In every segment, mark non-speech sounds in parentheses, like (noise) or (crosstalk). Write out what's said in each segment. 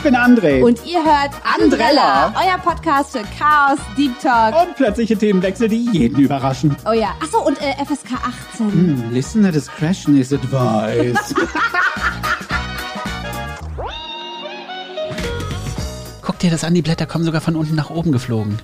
Ich bin André. und ihr hört Andrella, euer Podcast für Chaos, Deep Talk. Und plötzliche Themenwechsel, die jeden überraschen. Oh ja, achso, und äh, FSK 18. Hm, Listener discretion is advised. (laughs) Guck dir das an, die Blätter kommen sogar von unten nach oben geflogen.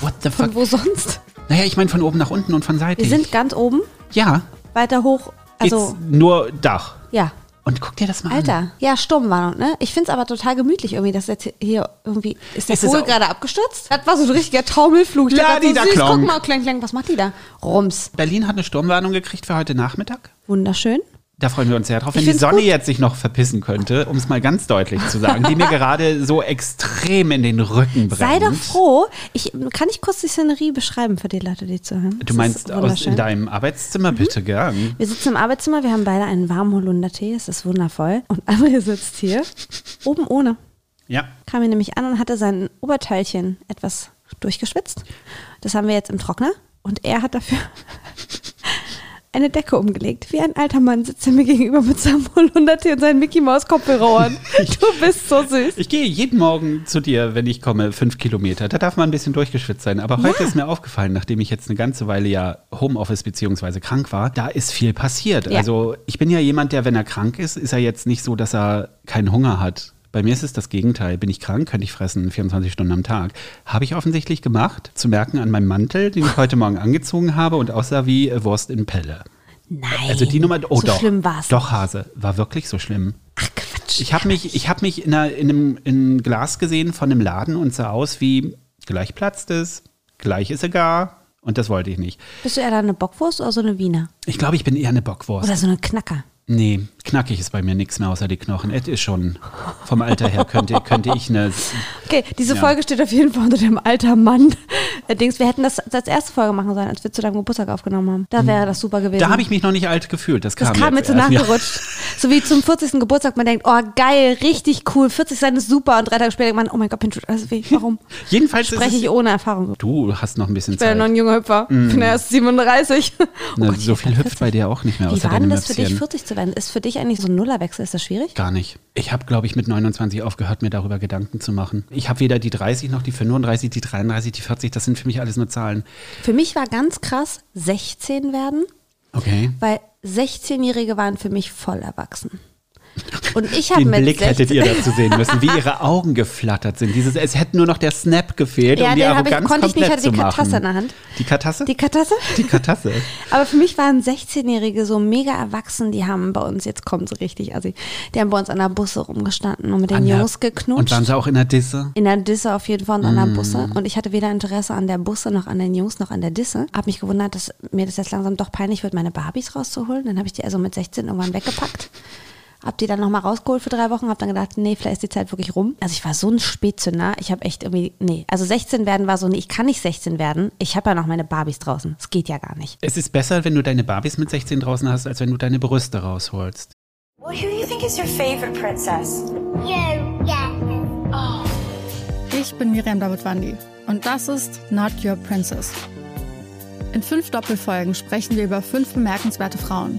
What the fuck? Von wo sonst? Naja, ich meine von oben nach unten und von Seite. Wir sind ganz oben, Ja, weiter hoch. Also, geht's nur Dach. ja. Und guck dir das mal an. Alter, ja, Sturm war noch, ne? Ich find's aber total gemütlich irgendwie, dass jetzt hier irgendwie. Ist der Vogel gerade abgestürzt? Das war so ein richtiger Taumelflug. Ja, die so da süß, klonk. guck mal, klang, klang, was macht die da? Rums. Berlin hat eine Sturmwarnung gekriegt für heute Nachmittag. Wunderschön. Da freuen wir uns sehr drauf, wenn die Sonne gut. jetzt sich noch verpissen könnte, um es mal ganz deutlich zu sagen, die mir gerade so extrem in den Rücken brennt. Sei doch froh. Ich, kann ich kurz die Szenerie beschreiben für die Leute, die zuhören? Du Das meinst aus. Mhm. in deinem Arbeitszimmer, bitte gern. Wir sitzen im Arbeitszimmer, wir haben beide einen warmen Holundertee, es ist wundervoll. Und André sitzt hier, oben ohne. Ja. Kam mir nämlich an und hatte sein Oberteilchen etwas durchgeschwitzt. Das haben wir jetzt im Trockner. Und er hat dafür eine Decke umgelegt. Wie ein alter Mann sitzt er mir gegenüber mit seinem Holundertee und seinen Mickey Maus Kopfhörern. (laughs) Du bist so süß. Ich gehe jeden Morgen zu dir, wenn ich komme, fünf Kilometer. Da darf man ein bisschen durchgeschwitzt sein. Aber heute Ja. ist mir aufgefallen, nachdem ich jetzt eine ganze Weile ja Homeoffice beziehungsweise krank war, da ist viel passiert. Ja. Also ich bin ja jemand, der, wenn er krank ist, ist er jetzt nicht so, dass er keinen Hunger hat. Bei mir ist es das Gegenteil. Bin ich krank, könnte ich fressen 24 Stunden am Tag. Habe ich offensichtlich gemacht. Zu merken an meinem Mantel, den ich heute Morgen angezogen habe und aussah wie äh, Wurst in Pelle. Nein. Also die Nummer, oh so doch, schlimm war's. doch Hase, war wirklich so schlimm. Ach Quatsch. Ich habe mich, ich hab mich in, einer, in, einem, in einem Glas gesehen von einem Laden und sah aus wie gleich platzt es, gleich ist egal und das wollte ich nicht. Bist du eher eine Bockwurst oder so eine Wiener? Ich glaube, ich bin eher eine Bockwurst. Oder so eine Knacker? Nee, knackig ist bei mir nichts mehr außer die Knochen. Es ist schon, vom Alter her könnte, könnte ich eine, Okay, diese Ja. Folge steht auf jeden Fall unter dem alter Mann. Äh, Dings, wir hätten das als erste Folge machen sollen, als wir zu deinem Geburtstag aufgenommen haben. Da wäre das super gewesen. da habe ich mich noch nicht alt gefühlt. Das das kam, kam mir zu erst. nachgerutscht. (laughs) So wie zum 40. Geburtstag, man denkt, oh geil, richtig cool, 40 sein ist super und drei Tage später denkt man, oh mein Gott, mir tut alles weh. Warum? Ja. (laughs) Jedenfalls Spreche ich ohne Erfahrung. Du hast noch ein bisschen Ich bin ja Zeit. noch ein junger Hüpfer. Ich bin erst 37. Oh Ne, Gott, ich so viel hüpft bei dir auch nicht mehr, Wie war denn das für dich, Möpschen. 40 zu werden? Ist für dich eigentlich so ein Nullerwechsel? Ist das schwierig? Gar nicht. Ich habe, glaube ich, mit 29 aufgehört, mir darüber Gedanken zu machen. Ich habe weder die 30 noch die 35, die 33, die 40. Das sind für mich alles nur Zahlen. Für mich war ganz krass 16 werden, Okay. weil 16-Jährige waren für mich voll erwachsen. Und ich habe Den mit Blick 16 hättet ihr dazu sehen müssen, wie ihre Augen geflattert sind. Dieses, es hätte nur noch der Snap gefehlt, Ja, um die hab ich- Arroganz konnte ich nicht, hatte zu die machen. Kartasse in der Hand. Die Kartasse? Die Kartasse? Die Kartasse. (laughs) Aber für mich waren 16-Jährige so mega erwachsen, die haben bei uns, jetzt kommt so richtig, also die haben bei uns an der Busse rumgestanden und mit den der- Jungs geknutscht. Und waren sie auch in der Disse? in der Disse auf jeden Fall und an der Mm. Busse. Und ich hatte weder Interesse an der Busse noch an den Jungs noch an der Disse. Hab mich gewundert, dass mir das jetzt langsam doch peinlich wird, meine Barbies rauszuholen. Dann habe ich die also mit 16 irgendwann weggepackt. Hab die dann nochmal rausgeholt für drei Wochen, hab dann gedacht, nee, vielleicht ist die Zeit wirklich rum. Also ich war so ein Spätzünder, ich habe echt irgendwie, nee. Also 16 werden war so, nee, ich kann nicht 16 werden. Ich habe ja noch meine Barbies draußen. Das geht ja gar nicht. Es ist besser, wenn du deine Barbies mit 16 draußen hast, als wenn du deine Brüste rausholst. Well, who do you think is your favorite princess? You, yeah. Ich bin Miriam Davidwandi und das ist Not Your Princess. In fünf Doppelfolgen sprechen wir über fünf bemerkenswerte Frauen.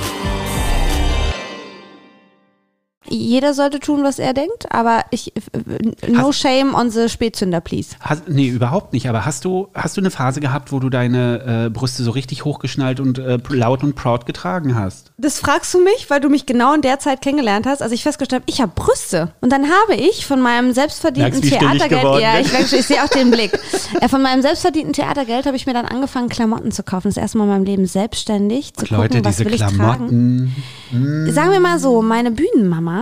Jeder sollte tun, was er denkt, aber ich, äh, no Hast- shame on the Spätzünder, please. Hast, nee, überhaupt nicht. Aber hast du, hast du eine Phase gehabt, wo du deine äh, Brüste so richtig hochgeschnallt und äh, laut und proud getragen hast? Das fragst du mich, weil du mich genau in der Zeit kennengelernt hast, als ich festgestellt habe, ich habe Brüste. Und dann habe ich von meinem selbstverdienten Merkst, Theatergeld, ja, ich, ich sehe auch den Blick. Äh, von meinem selbstverdienten Theatergeld habe ich mir dann angefangen, Klamotten zu kaufen. Das erste Mal in meinem Leben selbstständig zu Leute, gucken, was diese will ich tragen. Klamotten. Sagen wir mal so, meine Bühnenmama,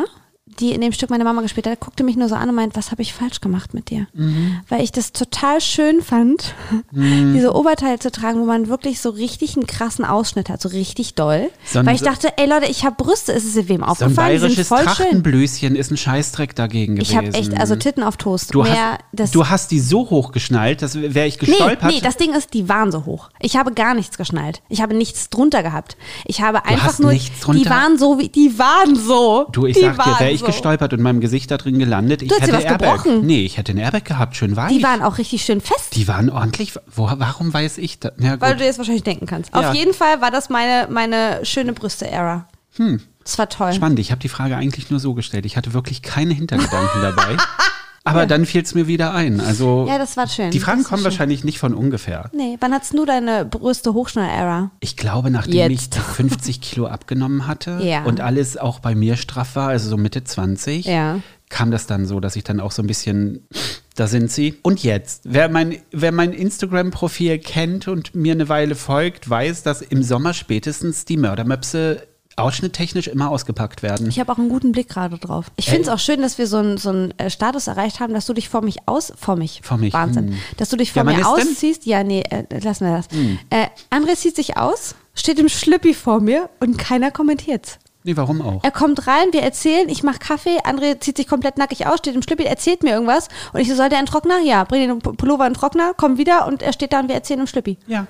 die in dem Stück meine Mama gespielt hat, guckte mich nur so an und meint, was habe ich falsch gemacht mit dir? Mhm. Weil ich das total schön fand, diese Oberteile zu tragen, wo man wirklich so richtig einen krassen Ausschnitt hat, so richtig doll. So ein- Weil ich dachte, ey Leute, ich habe Brüste, ist es wem So ein aufgefallen? Die sind bayerisches voll schön. Trachtenblöschen ist ein Scheißdreck dagegen gewesen. Ich habe echt, also Titten auf Toast. du, Mehr, hast, du hast die so hochgeschnallt, dass wäre ich Nee, gestolpert. nee, das Ding ist, die waren so hoch. Ich habe gar nichts geschnallt. Ich habe nichts drunter gehabt. Ich habe einfach hast nur, nichts die waren so wie, die waren so. Du, ich die sag dir, wäre ich so. Gestolpert und in meinem Gesicht da drin gelandet, ich Du hätte was Airbag. gebrochen. Nee, ich hätte ein Airbag gehabt, schön weich. Die waren auch richtig schön fest. Die waren ordentlich. Wo, warum weiß ich das? Ja, Weil gut. du dir das wahrscheinlich denken kannst. Ja. Auf jeden Fall war das meine, meine schöne Brüste-Ära. Hm. Das war toll. Spannend. Ich habe die Frage eigentlich nur so gestellt. Ich hatte wirklich keine Hintergedanken dabei. (laughs) Aber dann fiel es mir wieder ein. Also Ja, das war schön. die Fragen kommen schön. wahrscheinlich nicht von ungefähr. Nee, wann hattest du deine Brüste-Hochschnall-Ära? Ich glaube, nachdem ich Jetzt. (laughs) die 50 Kilo abgenommen hatte Ja. und alles auch bei mir straff war, also so Mitte 20, Ja. kam das dann so, dass ich dann auch so ein bisschen, da sind sie. Und jetzt, wer mein, wer mein Instagram-Profil kennt und mir eine Weile folgt, weiß, dass im Sommer spätestens die Mördermöpse ausschnitttechnisch immer ausgepackt werden. Ich habe auch einen guten Blick gerade drauf. Ich finde es auch schön, dass wir so einen so einen, äh, Status erreicht haben, dass du dich vor mich aus, vor mich, Vor mich, Wahnsinn, hm. dass du dich vor Ja, mir denn? Hm. ausziehst. Ja, nee, äh, lassen wir das. Äh, André zieht sich aus, steht im Schlüppi vor mir und keiner kommentiert's. nee, warum auch? Er kommt rein, wir erzählen, ich mache Kaffee, André zieht sich komplett nackig aus, steht im Schlüppi, erzählt mir irgendwas und ich so, soll der einen Trockner? Ja, bring den Pullover in den Trockner, komm wieder und er steht da und wir erzählen im Schlüppi. Ja.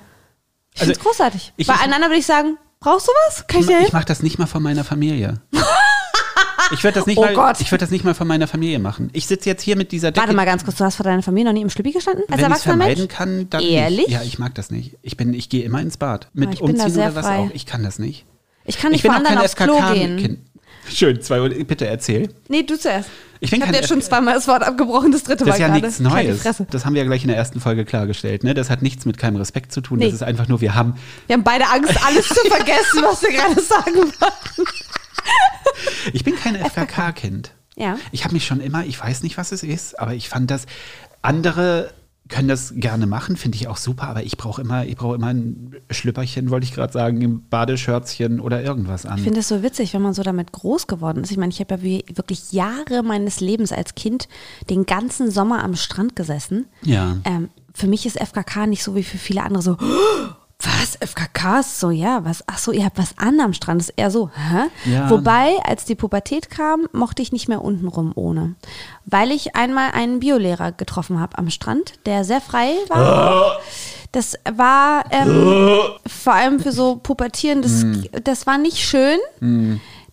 Ich find's großartig. ich- Bei ich- anderen würde ich sagen, brauchst du was? Kann ich dir Ich helfen? mache das nicht mal von meiner Familie. (laughs) Ich würde das, nicht Oh mal- Gott. ich würd das nicht mal von meiner Familie machen. Ich sitze jetzt hier mit dieser Decke. Warte mal ganz kurz, du hast vor deiner Familie noch nie im Schlüppi gestanden? Als Wenn ich es erwachsener vermeiden Mensch? kann, dann Ehrlich? nicht. Ja, ich mag das nicht. Ich, bin, ich gehe immer ins Bad. Mit ich bin da Umziehen sehr oder was frei. auch. Ich kann das nicht. Ich kann nicht ich bin vor auch anderen kein aufs Klo gehen. Kind. Schön, zwei Uhr. Bitte erzähl. Nee, du zuerst. Ich Ich habe dir schon zweimal das Wort abgebrochen, das dritte Das ist Mal ja gerade. nichts Halt Neues. Das haben wir ja gleich in der ersten Folge klargestellt. Ne? Das hat nichts mit keinem Respekt zu tun. Nee. Das ist einfach nur, wir haben. Wir haben beide Angst, alles zu (laughs) vergessen, was wir gerade sagen wollten. Ich bin kein FKK-Kind. Ja. Ich habe mich schon immer, ich weiß nicht, was es ist, aber ich fand das, andere können das gerne machen, finde ich auch super, aber ich brauche immer, ich brauche immer ein Schlüpperchen, wollte ich gerade sagen, ein Badeschörzchen oder irgendwas an. Ich finde es so witzig, wenn man so damit groß geworden ist. Ich meine, ich habe ja wie wirklich Jahre meines Lebens als Kind den ganzen Sommer am Strand gesessen. Ja. Ähm, für mich ist FKK nicht so wie für viele andere so, "Oh, was, FKK ist so, ja, was, ach so, ihr habt was an am Strand, ist eher so, hä? Ja. Wobei, als die Pubertät kam, mochte ich nicht mehr untenrum ohne. Weil ich einmal einen Biolehrer getroffen habe am Strand, der sehr frei war. Das war ähm, vor allem für so Pubertierendes, das war nicht schön.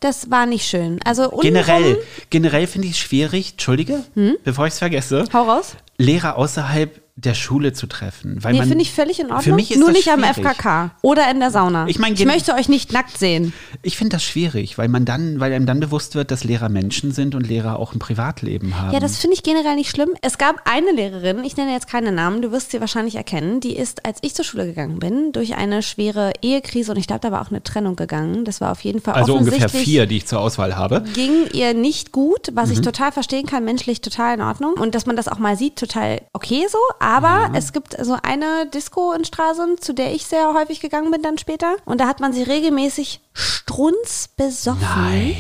Das war nicht schön. Also Generell, generell finde ich es schwierig, Entschuldige, bevor ich es vergesse, Hau raus. Lehrer außerhalb der Schule zu treffen. Weil Nee, finde ich völlig in Ordnung. Für mich ist Nur das nicht am schwierig. FKK oder in der Sauna. Ich mein, ich möchte euch nicht nackt sehen. Ich finde das schwierig, weil man dann, weil einem dann bewusst wird, dass Lehrer Menschen sind und Lehrer auch ein Privatleben haben. Ja, das finde ich generell nicht schlimm. Es gab eine Lehrerin, ich nenne jetzt keine Namen, du wirst sie wahrscheinlich erkennen, die ist, als ich zur Schule gegangen bin, durch eine schwere Ehekrise und ich glaube, da war auch eine Trennung gegangen. Das war auf jeden Fall also ungefähr vier, die ich zur Auswahl habe. ging ihr nicht gut, was Mhm. ich total verstehen kann, menschlich total in Ordnung. Und dass man das auch mal sieht, total okay so. Aber es gibt so eine Disco in Stralsund, zu der ich sehr häufig gegangen bin dann später. Und da hat man sie regelmäßig strunzbesoffen Nein.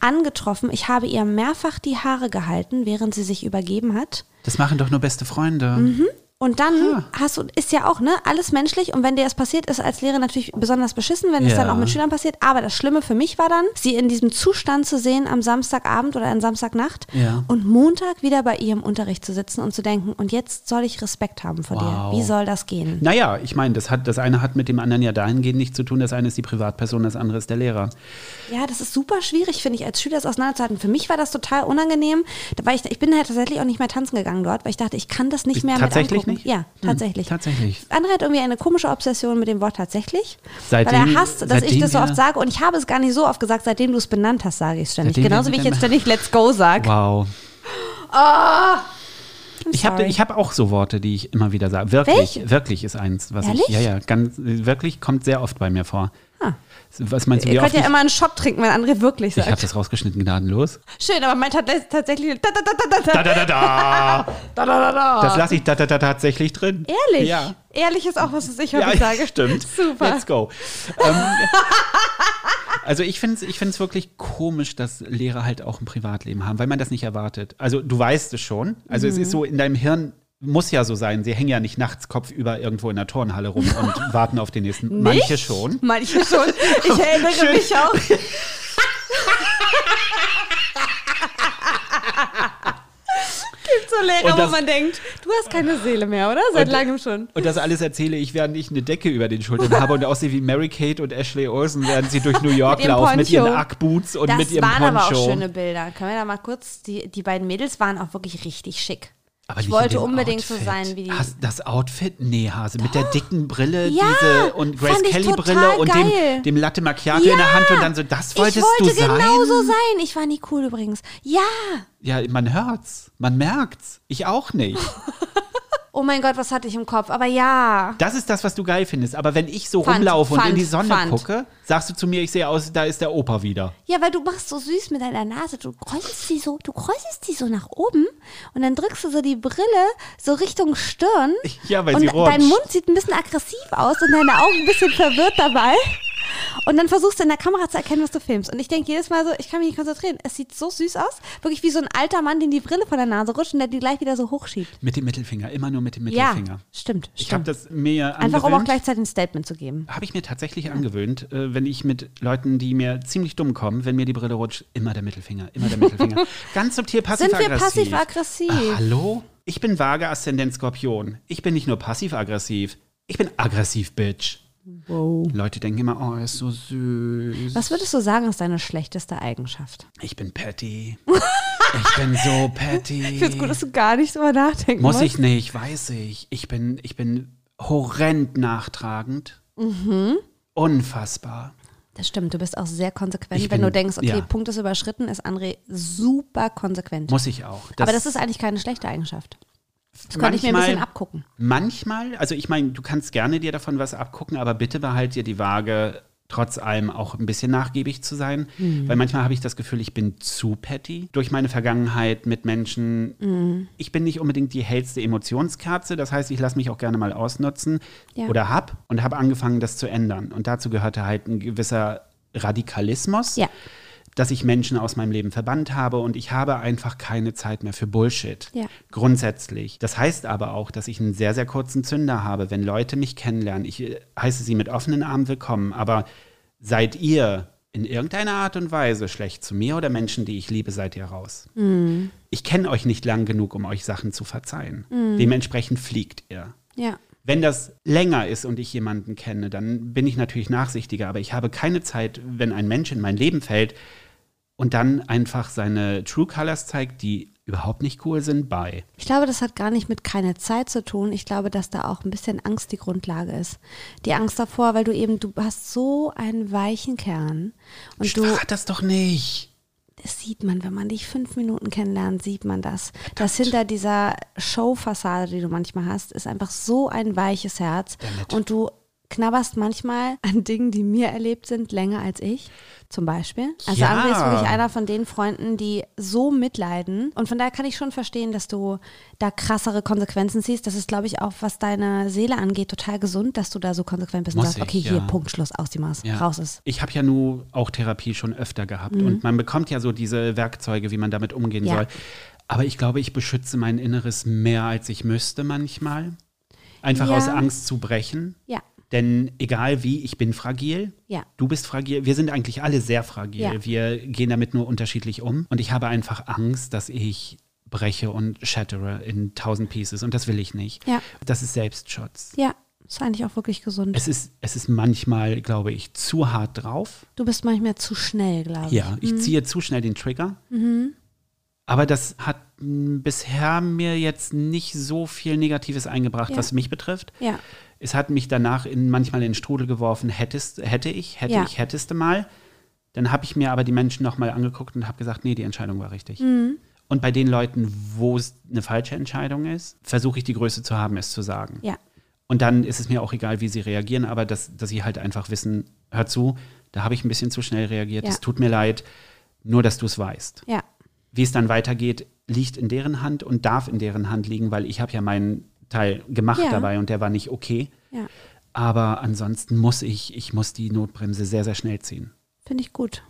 angetroffen. Ich habe ihr mehrfach die Haare gehalten, während sie sich übergeben hat. Das machen doch nur beste Freunde. Mhm. Und dann Ah. hast du, ist ja auch, ne, alles menschlich. Und wenn dir das passiert, ist als Lehrer natürlich besonders beschissen, wenn es Ja. dann auch mit Schülern passiert. Aber das Schlimme für mich war dann, sie in diesem Zustand zu sehen am Samstagabend oder an Samstagnacht Ja. und Montag wieder bei ihr im Unterricht zu sitzen und zu denken, und jetzt soll ich Respekt haben vor Wow. dir. Wie soll das gehen? Naja, ich meine, das, hat, das eine hat mit dem anderen ja dahingehend nichts zu tun. Das eine ist die Privatperson, das andere ist der Lehrer. Ja, das ist super schwierig, finde ich, als Schüler das auseinanderzuhalten. Für mich war das total unangenehm. War ich, ich bin halt tatsächlich auch nicht mehr tanzen gegangen dort, weil ich dachte, ich kann das nicht Ich- mehr tatsächlich mit nicht? Ja, tatsächlich. tatsächlich. André hat irgendwie eine komische Obsession mit dem Wort tatsächlich. Seitdem- weil er hasst, dass ich das so oft sage. Und ich habe es gar nicht so oft gesagt, seitdem du es benannt hast, sage ich es ständig. Genauso wie ich jetzt ständig Let's Go sage. Wow. Ich habe ich hab auch so Worte, die ich immer wieder sage. Wirklich, Welche? wirklich ist eins, was Ehrlich? ich, ja, ja, ganz, wirklich kommt sehr oft bei mir vor. Ah. Was meinst du, wie Ihr könnt ja immer einen Shot trinken, wenn André wirklich ich habe sagt. das rausgeschnitten, gnadenlos. Schön, aber mein tat tatsächlich. Da, da, da, da, Da, da, da, da, da. da, da, da. Das lasse ich da, da, da tatsächlich drin. Ehrlich? Ja. Ehrlich ist auch was, was ich Ja, häufig sage. stimmt. Super. Let's go. ähm, (laughs) also ich finde es ich find's wirklich komisch, dass Lehrer halt auch ein Privatleben haben, weil man das nicht erwartet. Also du weißt es schon. Also es Mhm. ist so in deinem Hirn, muss ja so sein. Sie hängen ja nicht nachts kopfüber irgendwo in der Turnhalle rum und (laughs) warten auf den nächsten. Manche Nicht? schon. Manche schon. Ich (laughs) erinnere Schön. mich auch. Gibt so Lehrer, das- wo man denkt, du hast keine Seele mehr, oder? Seit Und- langem schon. Und das alles erzähle ich, während ich eine Decke über den Schultern habe und aussehe wie Mary Kate und Ashley Olsen, während sie durch New York Mit laufen mit ihren Poncho. Ackboots und Das mit ihrem waren aber auch Poncho. schöne Bilder. Können wir da mal kurz, die, die beiden Mädels waren auch wirklich richtig schick. Aber Ich wollte unbedingt so Outfit. sein wie die- Hast das Outfit? Nee, Hase. Mit der dicken Brille, Ja, diese und Grace fand ich Kelly total Brille und dem, dem Latte Macchiato in der Hand und dann so, das wolltest ich wollte du sein? genau so sein. Ich war nie cool übrigens. Ja. Ja, man hört's. Man merkt's. Ich auch nicht. (laughs) Oh mein Gott, was hatte ich im Kopf? Aber ja. Das ist das, was du geil findest. Aber wenn ich so Fand, rumlaufe und in die Sonne fand. gucke, sagst du zu mir, ich sehe aus, da ist der Opa wieder. Ja, weil du machst so süß mit deiner Nase. Du kräuselst die so, du kräuselst die so nach oben und dann drückst du so die Brille so Richtung Stirn. (laughs) Ja, weil und sie rutscht. dein Mund sieht ein bisschen aggressiv aus und deine Augen ein bisschen verwirrt dabei. Und dann versuchst du in der Kamera zu erkennen, was du filmst. Und ich denke jedes Mal so, ich kann mich nicht konzentrieren. Es sieht so süß aus. Wirklich wie so ein alter Mann, den die Brille von der Nase rutscht und der die gleich wieder so hochschiebt. Mit dem Mittelfinger. Immer nur mit dem Ja, Mittelfinger. stimmt. Ich habe das mir Einfach um auch gleichzeitig ein Statement zu geben. Habe ich mir tatsächlich angewöhnt, äh, wenn ich mit Leuten, die mir ziemlich dumm kommen, wenn mir die Brille rutscht, immer der Mittelfinger, immer der Mittelfinger. (laughs) Ganz subtil Sind wir passiv-aggressiv. passiv-aggressiv? Ah, hallo? Ich bin vage Aszendent Skorpion. Ich bin nicht nur passiv-aggressiv, ich bin aggressiv, Bitch. Wow. Leute denken immer, oh, er ist so süß. Was würdest du sagen, ist deine schlechteste Eigenschaft? Ich bin petty. ich bin so petty. (laughs) Ich finde es gut, dass du gar nicht drüber nachdenken Muss musst. ich nicht, weiß ich. Ich bin, ich bin horrend nachtragend. Mhm. Unfassbar. Das stimmt, du bist auch sehr konsequent. Ich Wenn bin- du denkst, okay, ja. Punkt ist überschritten, ist André super konsequent. Muss ich auch. Aber das ist eigentlich keine schlechte Eigenschaft. Das könnte ich mir ein manchmal- bisschen abgucken. Manchmal, also ich meine, du kannst gerne dir davon was abgucken, aber bitte behalt dir die Waage, trotz allem auch ein bisschen nachgiebig zu sein. Mhm. Weil manchmal habe ich das Gefühl, ich bin zu petty durch meine Vergangenheit mit Menschen. Mhm. Ich bin nicht unbedingt die hellste Emotionskerze, das heißt, ich lasse mich auch gerne mal ausnutzen Ja. oder hab und habe angefangen, das zu ändern. Und dazu gehörte halt ein gewisser Radikalismus. Ja. Dass ich Menschen aus meinem Leben verbannt habe und ich habe einfach keine Zeit mehr für Bullshit. Ja. Grundsätzlich. Das heißt aber auch, dass ich einen sehr, sehr kurzen Zünder habe. Wenn Leute mich kennenlernen, ich äh, heiße sie mit offenen Armen willkommen, aber seid ihr in irgendeiner Art und Weise schlecht zu mir oder Menschen, die ich liebe, seid ihr raus. Ich kenne euch nicht lang genug, um euch Sachen zu verzeihen. Dementsprechend fliegt ihr. Ja. Wenn das länger ist und ich jemanden kenne, dann bin ich natürlich nachsichtiger, aber ich habe keine Zeit, wenn ein Mensch in mein Leben fällt und dann einfach seine True Colors zeigt, die überhaupt nicht cool sind, bei. Ich glaube, das hat gar nicht mit keine Zeit zu tun. Ich glaube, dass da auch ein bisschen Angst die Grundlage ist. Die Angst davor, weil du eben, du hast so einen weichen Kern. Und du, Verrat das doch nicht. das sieht man, wenn man dich fünf Minuten kennenlernt, sieht man das. Dass hinter dieser Showfassade, die du manchmal hast, ist einfach so ein weiches Herz. Damit. Und du knabberst manchmal an Dingen, die mir erlebt sind, länger als ich. Zum Beispiel. Also Ja. André ist wirklich einer von den Freunden, die so mitleiden. Und von daher kann ich schon verstehen, dass du da krassere Konsequenzen ziehst. Das ist, glaube ich, auch, was deine Seele angeht, total gesund, dass du da so konsequent bist und Muss sagst, okay, ich, hier, ja. Punkt, Schluss, aus die Maus, Ja. raus ist. Ich habe ja nur auch Therapie schon öfter gehabt und man bekommt ja so diese Werkzeuge, wie man damit umgehen Ja. soll. Aber ich glaube, ich beschütze mein Inneres mehr, als ich müsste manchmal. Einfach Ja. aus Angst zu brechen. Ja. Denn egal wie, ich bin fragil. Ja. Du bist fragil. Wir sind eigentlich alle sehr fragil. Ja. Wir gehen damit nur unterschiedlich um. Und ich habe einfach Angst, dass ich breche und shattere in tausend Pieces. Und das will ich nicht. Ja. Das ist Selbstschutz. Ja, ist eigentlich auch wirklich gesund. Es ist, es ist manchmal, glaube ich, zu hart drauf. Du bist manchmal zu schnell, glaube ich. Ja, ich ziehe zu schnell den Trigger. Aber das hat bisher mir jetzt nicht so viel Negatives eingebracht, Ja. was mich betrifft. Ja. Es hat mich danach in, manchmal in den Strudel geworfen, hättest, hätte ich, hätte Ja. ich, hättest du mal. Dann habe ich mir aber die Menschen nochmal angeguckt und habe gesagt, nee, die Entscheidung war richtig. Mhm. Und bei den Leuten, wo es eine falsche Entscheidung ist, versuche ich die Größe zu haben, es zu sagen. Ja. Und dann ist es mir auch egal, wie sie reagieren, aber dass, dass sie halt einfach wissen, hör zu, da habe ich ein bisschen zu schnell reagiert, es tut mir leid, nur dass du es weißt. Ja. Wie es dann weitergeht, liegt in deren Hand und darf in deren Hand liegen, weil ich habe ja meinen Teil gemacht Ja. dabei und der war nicht okay. Ja. Aber ansonsten muss ich, ich muss die Notbremse sehr, sehr schnell ziehen. Finde ich gut.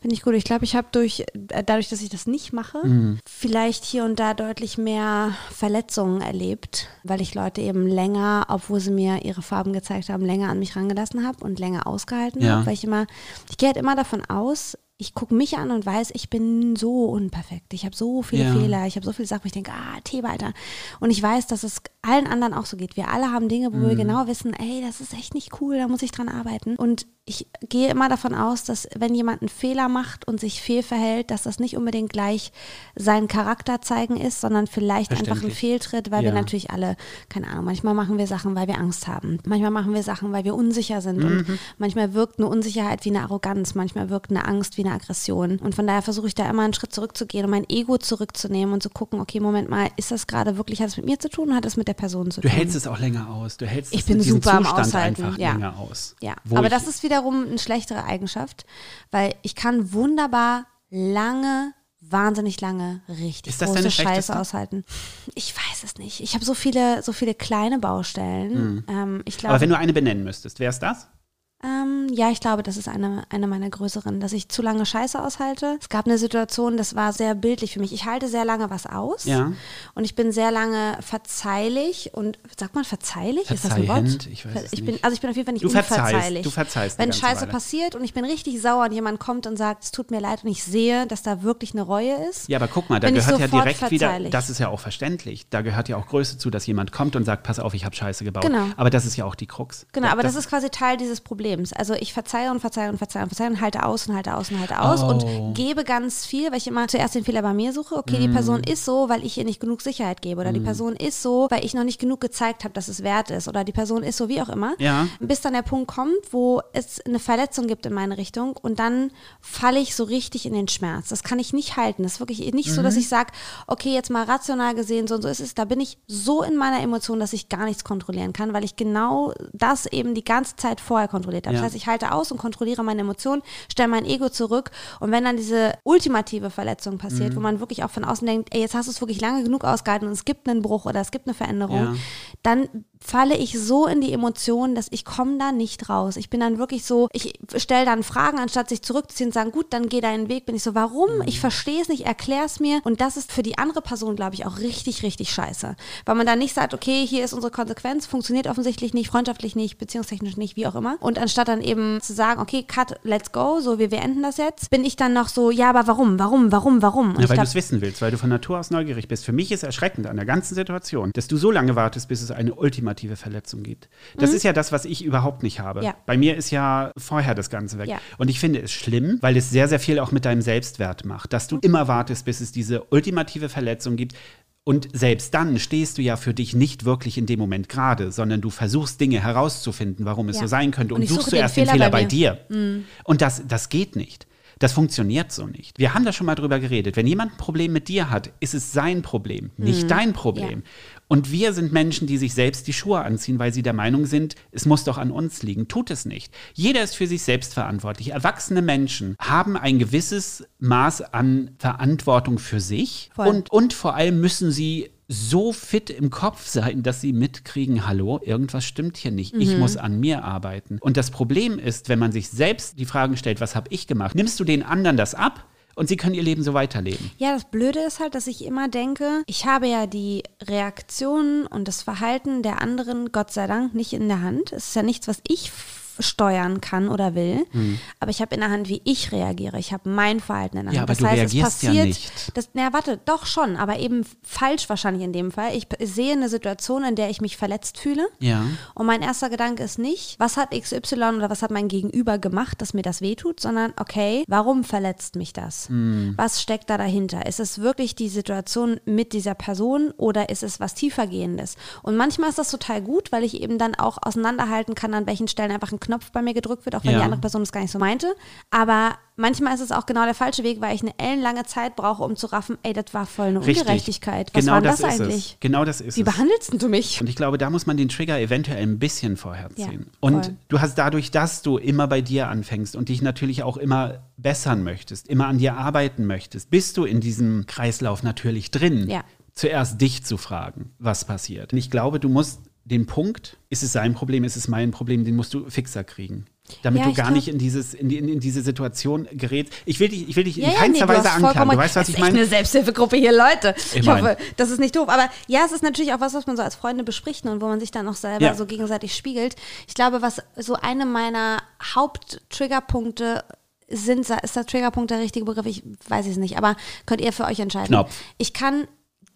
Finde ich gut. Ich glaube, ich habe durch, äh, dadurch, dass ich das nicht mache, Mhm. vielleicht hier und da deutlich mehr Verletzungen erlebt, weil ich Leute eben länger, obwohl sie mir ihre Farben gezeigt haben, länger an mich rangelassen habe und länger ausgehalten Ja. habe, weil ich immer, ich gehe halt immer davon aus, ich gucke mich an und weiß, ich bin so unperfekt. Ich habe so viele Ja. Fehler, ich habe so viele Sachen, wo ich denke, ah, Thema, Alter. Und ich weiß, dass es allen anderen auch so geht. Wir alle haben Dinge, wo wir Mhm. genau wissen, ey, das ist echt nicht cool, da muss ich dran arbeiten. Und ich gehe immer davon aus, dass wenn jemand einen Fehler macht und sich fehlverhält, dass das nicht unbedingt gleich seinen Charakter zeigen ist, sondern vielleicht einfach ein. Fehltritt, weil wir Ja. natürlich alle, keine Ahnung, manchmal machen wir Sachen, weil wir Angst haben. Manchmal machen wir Sachen, weil wir unsicher sind. Mhm. Und manchmal wirkt eine Unsicherheit wie eine Arroganz, manchmal wirkt eine Angst wie eine Aggression. Und von daher versuche ich da immer einen Schritt zurückzugehen und mein Ego zurückzunehmen und zu gucken, okay, Moment mal, ist das gerade wirklich, hat es mit mir zu tun, hat es mit der Person zu Du tun? hältst es auch länger aus. Du hältst Ich es bin super am Zustand Aushalten, einfach ja. länger aus. Ja, aber das ist wiederum eine schlechtere Eigenschaft, weil ich kann wunderbar lange, wahnsinnig lange richtig Ist das große Scheiße aushalten. Ich weiß es nicht. Ich habe so viele, so viele kleine Baustellen. Ähm, ich glaube, Hm. Aber wenn du eine benennen müsstest, wäre es das? Ähm, ja, ich glaube, das ist eine, eine meiner größeren, dass ich zu lange Scheiße aushalte. Es gab eine Situation, das war sehr bildlich für mich. Ich halte sehr lange was aus. Ja. Und ich bin sehr lange verzeihlich und sagt man verzeihlich? Ist das ein Wort? Ich weiß es ich bin, nicht. also ich bin auf jeden Fall nicht Du verzeihst, unverzeihlich. du verzeihst Wenn Scheiße Weile. passiert und ich bin richtig sauer und jemand kommt und sagt, es tut mir leid und ich sehe, dass da wirklich eine Reue ist. Ja, aber guck mal, da gehört ja direkt wieder, das ist ja auch verständlich, da gehört ja auch Größe zu, dass jemand kommt und sagt, pass auf, ich habe Scheiße gebaut. Genau. Aber das ist ja auch die Krux. Genau, aber das, ist quasi Teil dieses Problems. Also ich verzeihe und verzeihe und verzeihe und verzeihe und halte aus und halte aus und halte aus Oh. und gebe ganz viel, weil ich immer zuerst den Fehler bei mir suche. Okay, Mm. die Person ist so, weil ich ihr nicht genug Sicherheit gebe. Oder die Person ist so, weil ich noch nicht genug gezeigt habe, dass es wert ist. Oder die Person ist so, wie auch immer. Ja. Bis dann der Punkt kommt, wo es eine Verletzung gibt in meine Richtung und dann falle ich so richtig in den Schmerz. Das kann ich nicht halten. Das ist wirklich nicht so, Mhm. dass ich sage, okay, jetzt mal rational gesehen, so und so ist es. Da bin ich so in meiner Emotion, dass ich gar nichts kontrollieren kann, weil ich genau das eben die ganze Zeit vorher kontrolliert habe. Ja. Das heißt, ich halte aus und kontrolliere meine Emotionen, stelle mein Ego zurück und wenn dann diese ultimative Verletzung passiert, Mhm. wo man wirklich auch von außen denkt, ey, jetzt hast du es wirklich lange genug ausgehalten und es gibt einen Bruch oder es gibt eine Veränderung, Ja. dann falle ich so in die Emotionen, dass ich komme da nicht raus. Ich bin dann wirklich so, ich stelle dann Fragen, anstatt sich zurückzuziehen und sagen, gut, dann geh deinen Weg, bin ich so, warum? Ich verstehe es nicht, erklär es mir. Und das ist für die andere Person, glaube ich, auch richtig, richtig scheiße. Weil man dann nicht sagt, okay, hier ist unsere Konsequenz, funktioniert offensichtlich nicht, freundschaftlich nicht, beziehungstechnisch nicht, wie auch immer. Und anstatt dann eben zu sagen, okay, cut, let's go, so, wir beenden das jetzt, bin ich dann noch so, ja, aber warum, warum, warum, warum? Ja, weil du es wissen willst, weil du von Natur aus neugierig bist. Für mich ist erschreckend an der ganzen Situation, dass du so lange wartest, bis es eine ultimative Verletzung gibt. Das ist ja das, was ich überhaupt nicht habe. Mhm. Ja. Bei mir ist ja vorher das Ganze weg. Ja. Und ich finde es schlimm, weil es sehr, sehr viel auch mit deinem Selbstwert macht, dass Mhm. du immer wartest, bis es diese ultimative Verletzung gibt. Und selbst dann stehst du ja für dich nicht wirklich in dem Moment gerade, sondern du versuchst Dinge herauszufinden, warum es Ja. so sein könnte. Und Und, suchst suche du den Fehler Fehler bei bei, dir. Und das, das geht nicht. Das funktioniert so nicht. Wir haben da schon mal drüber geredet. Wenn jemand ein Problem mit dir hat, ist es sein Problem, nicht dein Problem. Und wir sind Menschen, die sich selbst die Schuhe anziehen, weil sie der Meinung sind, es muss doch an uns liegen. Tut es nicht. Jeder ist für sich selbst verantwortlich. Erwachsene Menschen haben ein gewisses Maß an Verantwortung für sich Voll. und, und vor allem müssen sie so fit im Kopf sein, dass sie mitkriegen, hallo, irgendwas stimmt hier nicht. Ich muss an mir arbeiten. Und das Problem ist, wenn man sich selbst die Fragen stellt, was habe ich gemacht, nimmst du den anderen das ab und sie können ihr Leben so weiterleben. Ja, das Blöde ist halt, dass ich immer denke, ich habe ja die Reaktionen und das Verhalten der anderen, Gott sei Dank, nicht in der Hand. Es ist ja nichts, was ich steuern kann oder will. Mhm. Aber ich habe in der Hand, wie ich reagiere. Ich habe mein Verhalten in der Ja, Hand. aber das du heißt, reagierst es ja passiert, nicht. Das, na, warte, doch schon, aber eben falsch wahrscheinlich in dem Fall. Ich sehe eine Situation, in der ich mich verletzt fühle. Ja. Und mein erster Gedanke ist nicht, was hat XY oder was hat mein Gegenüber gemacht, dass mir das wehtut, sondern okay, warum verletzt mich das? Hm. Was steckt da dahinter? Ist es wirklich die Situation mit dieser Person oder ist es was tiefergehendes? Und manchmal ist das total gut, weil ich eben dann auch auseinanderhalten kann, an welchen Stellen einfach ein Knopf bei mir gedrückt wird, auch wenn Ja. die andere Person es gar nicht so meinte. Aber manchmal ist es auch genau der falsche Weg, weil ich eine ellenlange Zeit brauche, um zu raffen, ey, das war voll eine Richtig. Ungerechtigkeit. Was genau war das, das eigentlich? Es. Genau das ist Wie es. behandelst denn du mich? Und ich glaube, da muss man den Trigger eventuell ein bisschen vorher Ja, ziehen. und voll. du hast dadurch, dass du immer bei dir anfängst und dich natürlich auch immer bessern möchtest, immer an dir arbeiten möchtest, bist du in diesem Kreislauf natürlich drin. Ja. Zuerst dich zu fragen, was passiert. Und ich glaube, du musst den Punkt, ist es sein Problem, ist es mein Problem, den musst du fixer kriegen. Damit Ja, du gar glaub- nicht in, dieses, in, die, in, in diese Situation gerätst. Ich will dich, ich will dich in Ja, ja, keinster nee, du Weise anklagen. Du weißt, was Es ich ist echt meine? eine Selbsthilfegruppe hier, Leute. Ich, Ich hoffe, das ist nicht doof. Aber ja, es ist natürlich auch was, was man so als Freunde bespricht und wo man sich dann auch selber Ja. so gegenseitig spiegelt. Ich glaube, was so eine meiner Haupt-Triggerpunkte sind, ist der Triggerpunkt der richtige Begriff? Ich weiß es nicht, aber könnt ihr für euch entscheiden. Knopf. Ich kann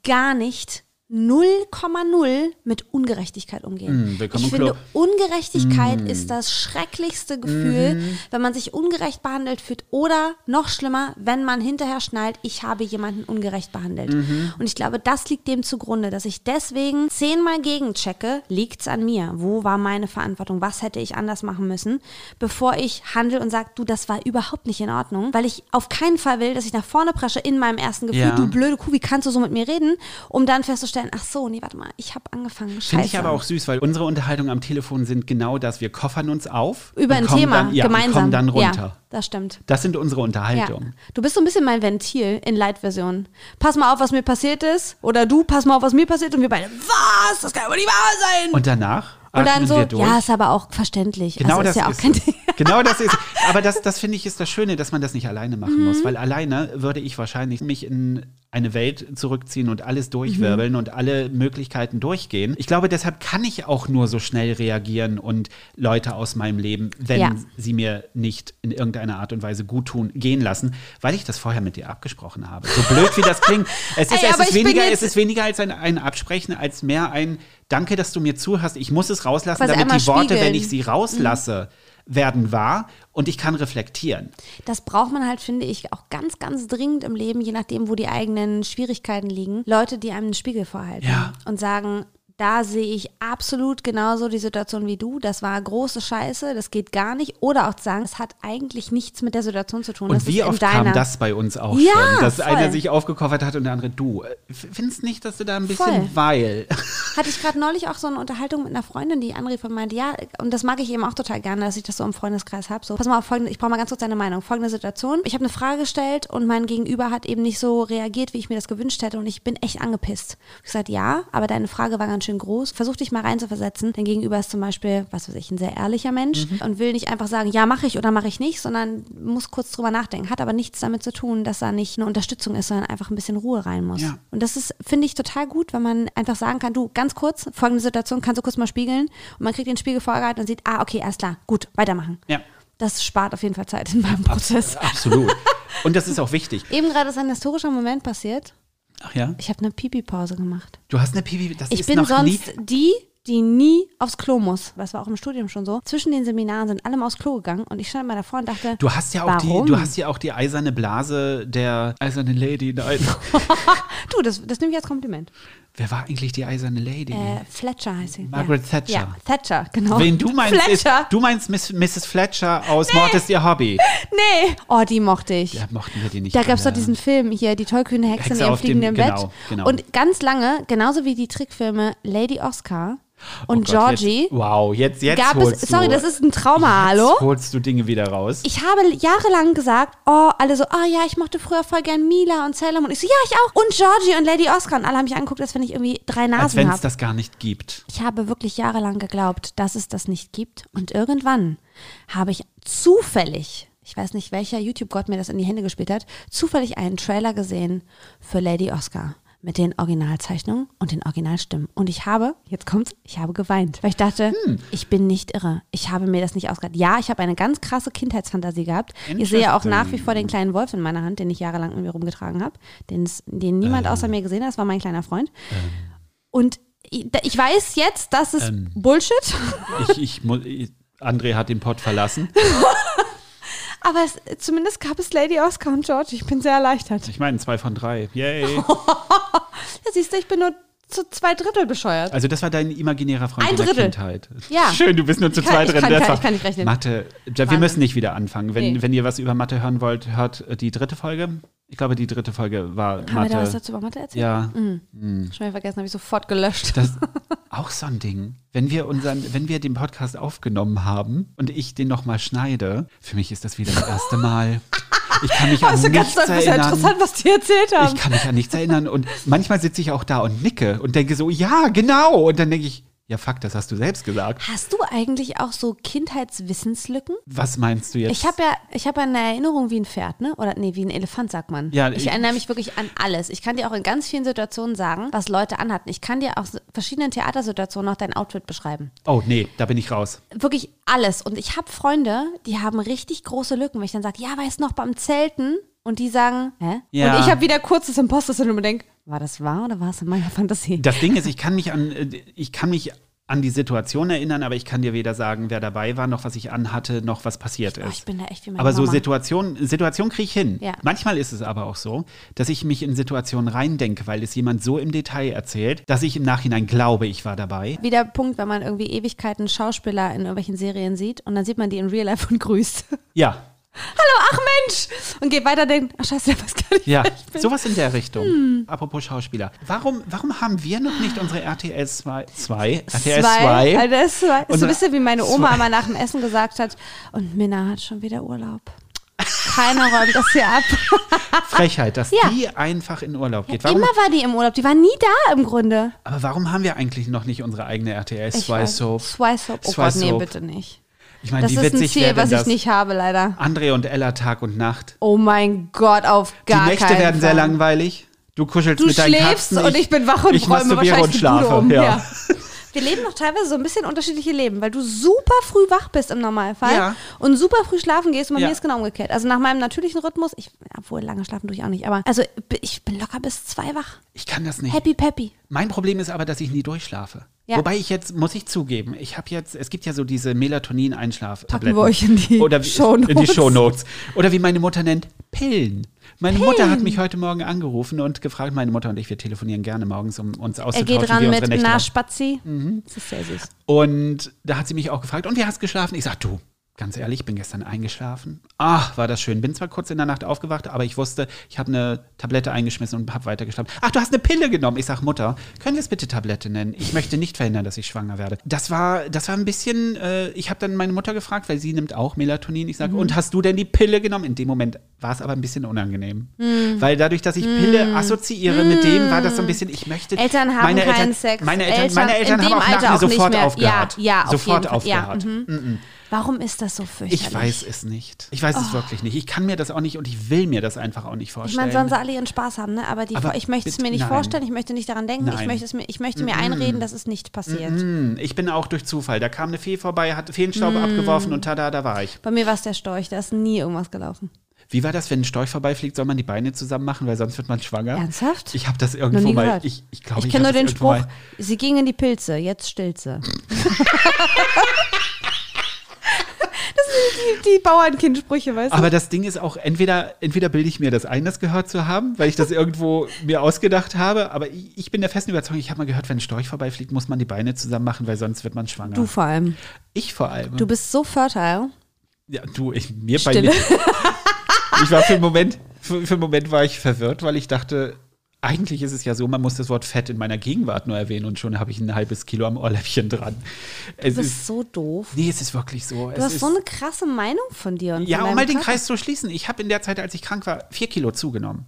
gar nicht 0,0 mit Ungerechtigkeit umgehen. Mm, ich finde, Club. Ungerechtigkeit ist das schrecklichste Gefühl, wenn man sich ungerecht behandelt fühlt oder noch schlimmer, wenn man hinterher schnallt, ich habe jemanden ungerecht behandelt. Und ich glaube, das liegt dem zugrunde, dass ich deswegen zehnmal gegenchecke, liegt's an mir? Wo war meine Verantwortung? Was hätte ich anders machen müssen, bevor ich handle und sage, du, das war überhaupt nicht in Ordnung, weil ich auf keinen Fall will, dass ich nach vorne presche in meinem ersten Gefühl, Ja. du blöde Kuh, wie kannst du so mit mir reden, um dann festzustellen, ach so, nee, warte mal, ich habe angefangen, scheiße. Finde ich aber auch süß, weil unsere Unterhaltungen am Telefon sind genau das. Wir koffern uns auf. Über ein Thema, dann, ja, und gemeinsam. kommen dann runter. Ja, das stimmt. Das sind unsere Ja. Unterhaltungen. Du bist so ein bisschen mein Ventil in Light-Version. Pass mal auf, was mir passiert ist. Oder du, pass mal auf, was mir passiert. Und wir beide, was? Das kann aber nicht wahr sein. Und danach Und dann so, ja, ist aber auch verständlich. Genau also das ist ja auch ist kein. Ding. Genau das ist. Aber das, das finde ich ist das Schöne, dass man das nicht alleine machen Mhm. muss, weil alleine würde ich wahrscheinlich mich in eine Welt zurückziehen und alles Mhm. durchwirbeln und alle Möglichkeiten durchgehen. Ich glaube, deshalb kann ich auch nur so schnell reagieren und Leute aus meinem Leben, wenn Ja. sie mir nicht in irgendeiner Art und Weise gut tun, gehen lassen, weil ich das vorher mit dir abgesprochen habe. So blöd wie das klingt. Es ist, Ey, es ist weniger, es ist weniger als ein, ein Absprechen, als mehr ein Danke, dass du mir zuhörst. Ich muss es rauslassen, damit die Worte, spiegeln. wenn ich sie rauslasse, werden wahr und ich kann reflektieren. Das braucht man halt, finde ich, auch ganz, ganz dringend im Leben, je nachdem, wo die eigenen Schwierigkeiten liegen. Leute, die einem einen Spiegel vorhalten Ja. und sagen, da sehe ich absolut genauso die Situation wie du. Das war große Scheiße, das geht gar nicht. Oder auch zu sagen, es hat eigentlich nichts mit der Situation zu tun. Und das wie oft kam das bei uns auch Ja, schon, dass voll. einer sich aufgekoffert hat und der andere, du, findest nicht, dass du da ein bisschen Voll. weil? (laughs) Hatte ich gerade neulich auch so eine Unterhaltung mit einer Freundin, die anrief und meinte, ja, und das mag ich eben auch total gerne, dass ich das so im Freundeskreis habe. So, pass mal auf, folgende, ich brauche mal ganz kurz deine Meinung. Folgende Situation. Ich habe eine Frage gestellt und mein Gegenüber hat eben nicht so reagiert, wie ich mir das gewünscht hätte und ich bin echt angepisst. Ich gesagt, ja, aber deine Frage war ganz schön groß. Versuch dich mal reinzuversetzen. Dein Gegenüber ist zum Beispiel, was weiß ich, ein sehr ehrlicher Mensch und will nicht einfach sagen, ja, mache ich oder mache ich nicht, sondern muss kurz drüber nachdenken. Hat aber nichts damit zu tun, dass da nicht eine Unterstützung ist, sondern einfach ein bisschen Ruhe rein muss. Ja. Und das ist, finde ich, total gut, wenn man einfach sagen kann, du, ganz kurz, folgende Situation, kannst du kurz mal spiegeln? Und man kriegt den Spiegel vorgehalten und sieht, ah, okay, alles klar, gut, weitermachen. Ja. Das spart auf jeden Fall Zeit in meinem Prozess. Absolut. Und das ist auch wichtig. (laughs) Eben gerade ist ein historischer Moment passiert. Ach ja? Ich habe eine Pipi-Pause gemacht. Du hast eine Pipi, das Ich ist bin noch nie. sonst die, die nie aufs Klo muss. Das war auch im Studium schon so. Zwischen den Seminaren sind alle mal aufs Klo gegangen und ich stand mal davor und dachte, Du hast ja auch warum? die, du hast ja auch die eiserne Blase der eisernen Lady. Nein. (laughs) (laughs) du, das, das nehme ich als Kompliment. Wer war eigentlich die eiserne Lady? Äh, Fletcher heißt sie. Margaret ja. Thatcher. Ja, Thatcher, genau. Wen du meinst, ist, Fletcher. du meinst Miss, Mrs. Fletcher aus Mord ist ihr Hobby. Nee. Oh, die mochte ich. Ja, mochten wir die nicht. Da gab es doch diesen Film hier, die tollkühne Hexe, Hexe in ihrem auf dem- fliegenden Bett. genau, genau. Und ganz lange, genauso wie die Trickfilme Lady Oscar und Oh Gott, Georgie, Jetzt, wow, jetzt, jetzt gab holst es, sorry, du, das ist ein Trauma, hallo? Holst du Dinge wieder raus. Ich habe jahrelang gesagt, oh, alle so, oh ja, ich mochte früher voll gern Mila und Salem und ich so, ja, ich auch. Und Georgie und Lady Oscar und alle haben mich angeguckt, als wenn ich irgendwie drei Als Nasen wenn es habe. das gar nicht gibt. Ich habe wirklich jahrelang geglaubt, dass es das nicht gibt. Und irgendwann habe ich zufällig, ich weiß nicht, welcher YouTube-Gott mir das in die Hände gespielt hat, zufällig einen Trailer gesehen für Lady Oscar. Mit den Originalzeichnungen und den Originalstimmen. Und ich habe, jetzt kommt's, ich habe geweint, weil ich dachte, Hm. ich bin nicht irre. Ich habe mir das nicht ausgedacht. Ja, ich habe eine ganz krasse Kindheitsfantasie gehabt. Ich sehe auch nach wie vor den kleinen Wolf in meiner Hand, den ich jahrelang mit mir rumgetragen habe, den, den niemand Ähm. außer mir gesehen hat. Das war mein kleiner Freund. Und ich, ich weiß jetzt, das ist Ähm. Bullshit. Ich, ich, André hat den Pod verlassen. (laughs) Aber es, zumindest gab es Lady Oscar und George. Ich bin sehr erleichtert. Ich meine, zwei von drei. Yay. (laughs) Ja, siehst du, ich bin nur zu zwei Drittel bescheuert. Also das war dein imaginärer Freund Ein in der Drittel. Kindheit. Ja. (laughs) Schön, du bist nur zu kann- zweit ich kann- ich kann nicht rechnen. Mathe. Wir müssen nicht wieder anfangen. Wenn, Nee. wenn ihr was über Mathe hören wollt, hört die dritte Folge. Ich glaube, die dritte Folge war Haben wir da was Mathe. dazu über Mathe erzählt? Ja, Schon wieder vergessen, habe ich sofort gelöscht. das (laughs) auch so ein Ding. Wenn wir unseren, wenn wir den Podcast aufgenommen haben und ich den nochmal schneide, für mich ist das wieder das erste Mal. (laughs) Ich kann mich an also ganz nichts das ist erinnern. interessant, was die erzählt haben. Ich kann mich an nichts erinnern. Und manchmal sitze ich auch da und nicke und denke so, ja, genau. Und dann denke ich, ja, fuck, das hast du selbst gesagt. Hast du eigentlich auch so Kindheitswissenslücken? Was meinst du jetzt? Ich habe ja, ich habe eine Erinnerung wie ein Pferd, ne? Oder nee, wie ein Elefant, sagt man. Ja, ich, ich- erinnere mich wirklich an alles. Ich kann dir auch in ganz vielen Situationen sagen, was Leute anhatten. Ich kann dir auch verschiedenen Theatersituationen noch dein Outfit beschreiben. Oh, nee, da bin ich raus. Wirklich alles. Und ich habe Freunde, die haben richtig große Lücken, wenn ich dann sage, ja, weißt noch, beim Zelten. Und die sagen, hä? Ja. Und ich habe wieder kurz das Imposter-Syndrom und denke, war das wahr oder war es in meiner (laughs) Fantasie? Das Ding ist, ich kann mich an, äh, ich kann mich an die Situation erinnern, aber ich kann dir weder sagen, wer dabei war, noch was ich anhatte, noch was passiert Oh, ich ist. bin da echt wie meine Aber so Mama. Situation, Situation kriege ich hin. Ja. Manchmal ist es aber auch so, dass ich mich in Situationen reindenke, weil es jemand so im Detail erzählt, dass ich im Nachhinein glaube, ich war dabei. Wie der Punkt, wenn man irgendwie Ewigkeiten Schauspieler in irgendwelchen Serien sieht und dann sieht man die in Real Life und grüßt. Ja, Hallo, ach Mensch! Und geht weiter, denkt, ach scheiße, ja, wer ich bin. sowas in der Richtung. Hm. Apropos Schauspieler. Warum, warum haben wir noch nicht unsere RTL 2, 2 RTL Zwei. 2? Also das ist so ein bisschen wie meine Oma zwei. immer nach dem Essen gesagt hat, und Minna hat schon wieder Urlaub. Keiner räumt das hier ab. (laughs) Frechheit, dass Ja. die einfach in Urlaub geht. Warum, Immer war die im Urlaub, die war nie da im Grunde. aber warum haben wir eigentlich noch nicht unsere eigene RTL Ich 2 weiß- Soap? Zwei Soap. Oh Gott, nee, bitte nicht. Ich meine, Das wie ist ein witzig Ziel, wäre denn was ich das? nicht habe, leider. André und Ella Tag und Nacht. Oh mein Gott, auf gar die Nächte keinen werden sehr Fall. langweilig. Du kuschelst Du mit deinen schläfst Katzen. und ich bin wach und ich räume masturbiere wahrscheinlich und schlafe. Um. Ja. Wir leben doch teilweise so ein bisschen unterschiedliche Leben, weil du super früh wach bist im Normalfall Ja. und super früh schlafen gehst und bei Ja. mir ist genau umgekehrt. Also nach meinem natürlichen Rhythmus, ich, obwohl lange schlafen tue ich auch nicht, aber also ich bin locker bis zwei wach. Ich kann das nicht. Happy peppy. Mein Problem ist aber, dass ich nie durchschlafe. Ja. Wobei ich jetzt, muss ich zugeben, ich habe jetzt, es gibt ja so diese Melatonin-Einschlaf-Tabletten. Packen wir euch in die Oder wie- Shownotes. In die Shownotes. Oder wie meine Mutter nennt, Pillen. Meine Mutter hat mich heute Morgen angerufen und gefragt, meine Mutter und ich, wir telefonieren gerne morgens, um uns Er auszutauschen, geht wie ran mit Nächte Na waren. Spazi. Mhm. Das ist sehr süß. Und da hat sie mich auch gefragt, und wie hast du geschlafen? Ich sag, du, ganz ehrlich, ich bin gestern eingeschlafen. Ach, war das schön. Bin zwar kurz in der Nacht aufgewacht, aber ich wusste, ich habe eine Tablette eingeschmissen und habe weiter geschlafen. Ach, du hast eine Pille genommen. Ich sag, Mutter, können wir es bitte Tablette nennen? Ich möchte nicht verhindern, dass ich schwanger werde. Das war, das war ein bisschen, äh, ich habe dann meine Mutter gefragt, weil sie nimmt auch Melatonin. Ich Mhm. sage, und hast du denn die Pille genommen? In dem Moment war es aber ein bisschen unangenehm. Mhm. Weil dadurch, dass ich Pille assoziiere mit dem, war das so ein bisschen, ich möchte. Eltern haben meine keinen Eltern, Sex. Meine Eltern, meine Eltern haben auch nach mir sofort aufgehört. Ja, ja, auf sofort jeden Fall. Ja, aufgehört. mhm. Warum ist das so fürchterlich? Ich weiß es nicht. Ich weiß es wirklich nicht. Ich kann mir das auch nicht und ich will mir das einfach auch nicht Ich vorstellen. meine, sollen sie alle ihren Spaß haben, ne? Aber, Aber ich möchte es mir nicht nein. vorstellen, ich möchte nicht daran denken, ich Nein. möchte, es mir, ich möchte mir einreden, dass es nicht passiert. Hm, ich bin auch durch Zufall. Da kam eine Fee vorbei, hat Feenstaub Mm. abgeworfen und tada, da war ich. Bei mir war es der Storch, da ist nie irgendwas gelaufen. Wie war das, wenn ein Storch vorbeifliegt, soll man die Beine zusammen machen, weil sonst wird man schwanger? Ernsthaft? Ich habe das irgendwo mal. gehört. Ich, ich glaube, ich ich, kenne nur den Spruch, Mal, sie ging in die Pilze, jetzt stillt sie. (laughs) (laughs) die, die Bauernkindsprüche, weißt du? aber das Ding ist auch, entweder, entweder bilde ich mir das ein, das gehört zu haben, weil ich das irgendwo (laughs) mir ausgedacht habe, aber ich, ich bin der festen Überzeugung, ich habe mal gehört, wenn ein Storch vorbeifliegt, muss man die Beine zusammen machen, weil sonst wird man schwanger. Du vor allem. ich vor allem. Du bist so fertile. Ja, du, ich, mir bei Stille. mir. Ich war für einen Moment, für, für einen Moment war ich verwirrt, weil ich dachte, eigentlich ist es ja so, man muss das Wort Fett in meiner Gegenwart nur erwähnen und schon habe ich ein halbes Kilo am Ohrläppchen dran. Es Du bist ist, so doof. nee, es ist wirklich so. Du es hast ist, so eine krasse Meinung von dir. Und ja, um mal den Körper. Kreis zu schließen. Ich habe in der Zeit, als ich krank war, vier Kilo zugenommen.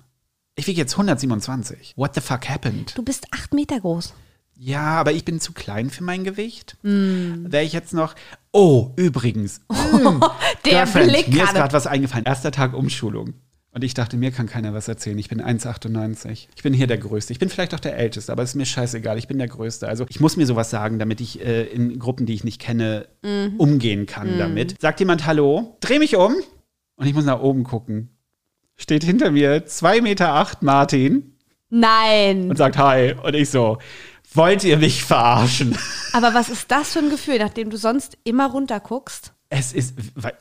Ich wiege jetzt 127. What the fuck happened? Du bist acht Meter groß. Ja, aber ich bin zu klein für mein Gewicht. Mm. Wäre ich jetzt noch. Oh, übrigens. (laughs) mm, Der Blick Mir ist gerade was eingefallen. Erster Tag Umschulung. Und ich dachte, mir kann keiner was erzählen. Ich bin 1,98. Ich bin hier der Größte. Ich bin vielleicht auch der Älteste, aber es ist mir scheißegal. Ich bin der Größte. Also ich muss mir sowas sagen, damit ich äh, in Gruppen, die ich nicht kenne, umgehen kann damit. Sagt jemand Hallo, dreh mich um und ich muss nach oben gucken. Steht hinter mir 2,8 Meter acht Martin Nein. und sagt Hi. Und ich so, wollt ihr mich verarschen? Aber was ist das für ein Gefühl, nachdem du sonst immer runterguckst? Es ist, weil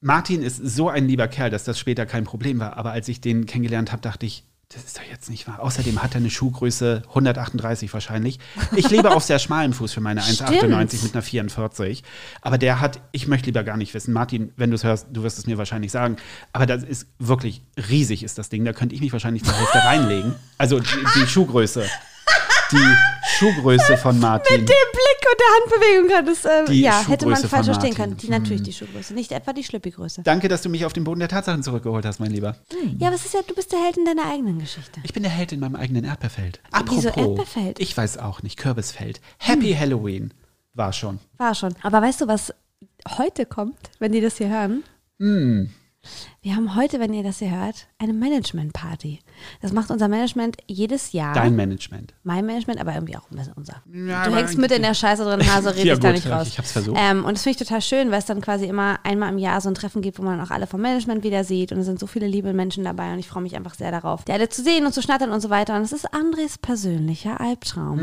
Martin ist so ein lieber Kerl, dass das später kein Problem war. Aber als ich den kennengelernt habe, dachte ich, das ist doch jetzt nicht wahr. Außerdem hat er eine Schuhgröße 138 wahrscheinlich. Ich lebe auf sehr schmalem Fuß für meine 1,98 mit einer 44. Aber der hat, ich möchte lieber gar nicht wissen, Martin, wenn du es hörst, du wirst es mir wahrscheinlich sagen. Aber das ist wirklich riesig, ist das Ding. Da könnte ich mich wahrscheinlich zur Hälfte reinlegen. Also die, die Schuhgröße. Die Schuhgröße von Martin. Mit dem Blick der Handbewegung kann das, äh, Die ja, hätte man falsch verstehen können. Die natürlich die Schuhgröße, nicht etwa die Schlüppi-Größe. Danke, dass du mich auf den Boden der Tatsachen zurückgeholt hast, mein Lieber. Ja, aber es ist ja, du bist der Held in deiner eigenen Geschichte. Ich bin der Held in meinem eigenen Erdbeerfeld. Wieso Apropos, Erdbeerfeld? ich weiß auch nicht, Kürbisfeld. Happy Halloween war schon. War schon. Aber weißt du, was heute kommt, wenn die das hier hören? Hm. Wir haben heute, wenn ihr das hier hört, eine Management-Party. Das macht unser Management jedes Jahr. Dein Management. Mein Management, aber irgendwie auch ein bisschen unser. Ja, du hängst mit in der Scheiße drin, Hase, red Ja, ich da nicht raus. ich hab's versucht. Ähm, und das finde ich total schön, weil es dann quasi immer einmal im Jahr so ein Treffen gibt, wo man auch alle vom Management wieder sieht. Und es sind so viele liebe Menschen dabei und ich freue mich einfach sehr darauf, die alle zu sehen und zu schnattern und so weiter. Und es ist Andres persönlicher Albtraum.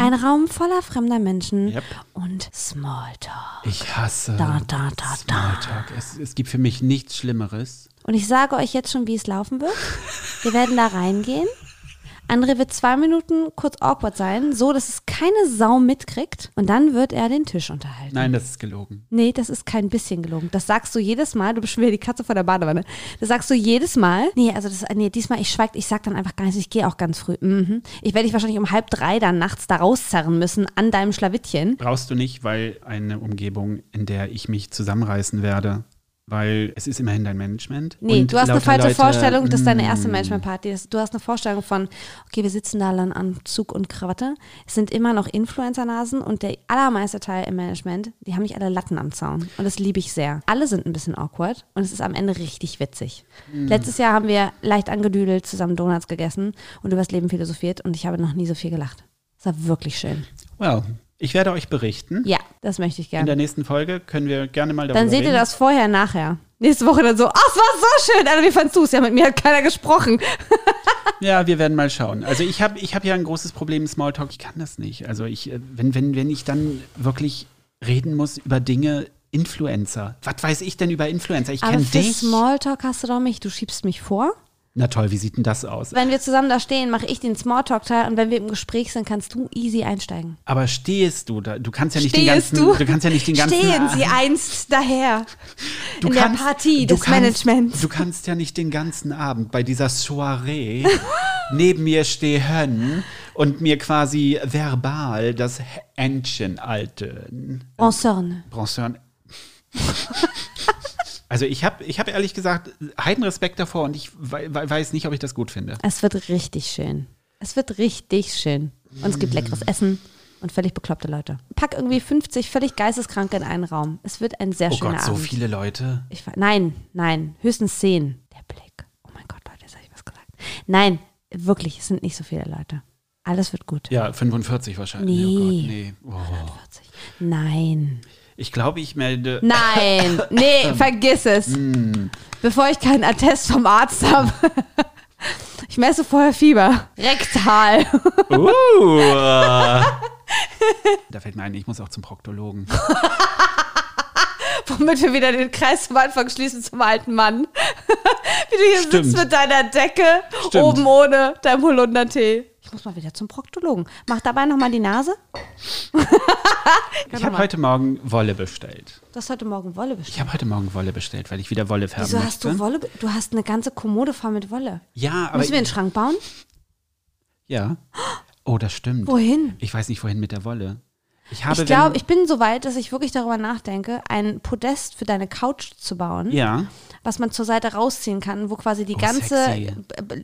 Ein Raum voller fremder Menschen Mm. Yep. und Smalltalk. Ich hasse Da, da, da, da. Smalltalk. Es, es gibt für mich nichts Schlimmeres. Und ich sage euch jetzt schon, wie es laufen wird. Wir werden da reingehen. André wird zwei Minuten kurz awkward sein, so dass es keine Sau mitkriegt. Und dann wird er den Tisch unterhalten. Nein, das ist gelogen. Nee, das ist kein bisschen gelogen. Das sagst du jedes Mal. Du bist schon wieder die Katze vor der Badewanne. Das sagst du jedes Mal. Nee, also das, nee, diesmal, ich schweig, ich sag dann einfach gar nichts. Ich gehe auch ganz früh. Mhm. Ich werde dich wahrscheinlich um halb drei dann nachts da rauszerren müssen an deinem Schlawittchen. Brauchst du nicht, weil eine Umgebung, in der ich mich zusammenreißen werde, weil es ist immerhin dein Management. Nee, Und du hast eine falsche Leute, Vorstellung, das ist deine mm, erste Management-Party. Du hast eine Vorstellung von, okay, wir sitzen da in Anzug und Krawatte. Es sind immer noch Influencer-Nasen und der allermeiste Teil im Management, die haben nicht alle Latten am Zaun. Und das liebe ich sehr. Alle sind ein bisschen awkward und es ist am Ende richtig witzig. Mm. Letztes Jahr haben wir leicht angedüdelt, zusammen Donuts gegessen und über das Leben philosophiert und ich habe noch nie so viel gelacht. Es war wirklich schön. Well, ich werde euch berichten. Ja, das möchte ich In gerne. der nächsten Folge können wir gerne mal darüber Dann seht ihr reden. das vorher, nachher. Nächste Woche dann so, ach, es war so schön. Alter, wie fandst du es? Ja, mit mir hat keiner gesprochen. (laughs) (laughs) Ja, wir werden mal schauen. Also ich habe ich hab ja ein großes Problem mit Smalltalk. Ich kann das nicht. Also ich, äh, wenn, wenn, wenn ich dann wirklich reden muss über Dinge, Influencer. Was weiß ich denn über Influencer? Ich kenne für dich. Smalltalk hast du doch mich, du schiebst mich vor. Na toll, wie sieht denn das aus? Wenn wir zusammen da stehen, mache ich den Smalltalk-Teil und wenn wir im Gespräch sind, kannst du easy einsteigen. Aber stehst du da? Du kannst ja nicht Stehst den ganzen. du? kannst ja nicht den ganzen. Stehen sie einst daher (laughs) Du in kannst- der Partie du des kannst, Managements. Du kannst ja nicht den ganzen Abend bei dieser Soiree (laughs) neben mir stehen und mir quasi verbal das Händchen halten. Ensörne. Bronzern. (laughs) Also ich habe ich hab ehrlich gesagt heiden Respekt davor und ich wei- wei- weiß nicht, ob ich das gut finde. Es wird richtig schön. Es wird richtig schön. Und es gibt leckeres Essen und völlig bekloppte Leute. Pack irgendwie 50 völlig Geisteskranke in einen Raum. Es wird ein sehr Oh schöner Gott, so Abend. viele Leute. Ich, nein, nein, höchstens zehn. Der Blick. Oh mein Gott, Leute, jetzt habe ich was gesagt. Nein, wirklich, es sind nicht so viele Leute. Alles wird gut. Ja, 45 wahrscheinlich. Nee. Oh Gott, nee. Oh. 40. Nein. Ich glaube, ich melde. (laughs) Nein, nee, (laughs) vergiss es. Mm. Bevor ich keinen Attest vom Arzt habe. (laughs) Ich messe vorher Fieber. Rektal. Uh. da fällt mir ein, ich muss auch zum Proktologen. Womit wir wieder den Kreis vom Anfang schließen zum alten Mann. Wie du hier Stimmt. sitzt mit deiner Decke, Stimmt. oben ohne deinem Holundertee. Ich muss mal wieder zum Proktologen. Mach dabei nochmal die Nase. Ich habe heute Morgen Wolle bestellt. Du hast heute Morgen Wolle bestellt. Ich habe heute Morgen Wolle bestellt, weil ich wieder Wolle färben Wieso hast möchte. du Wolle? Du hast eine ganze Kommode voll mit Wolle. Ja, aber Müssen wir einen Schrank bauen? ja. Oh, das stimmt. Wohin? Ich weiß nicht, wohin mit der Wolle. Ich habe, Ich glaube, ich bin so weit, dass ich wirklich darüber nachdenke, ein Podest für deine Couch zu bauen, ja, was man zur Seite rausziehen kann, wo quasi die Oh, ganze sexy.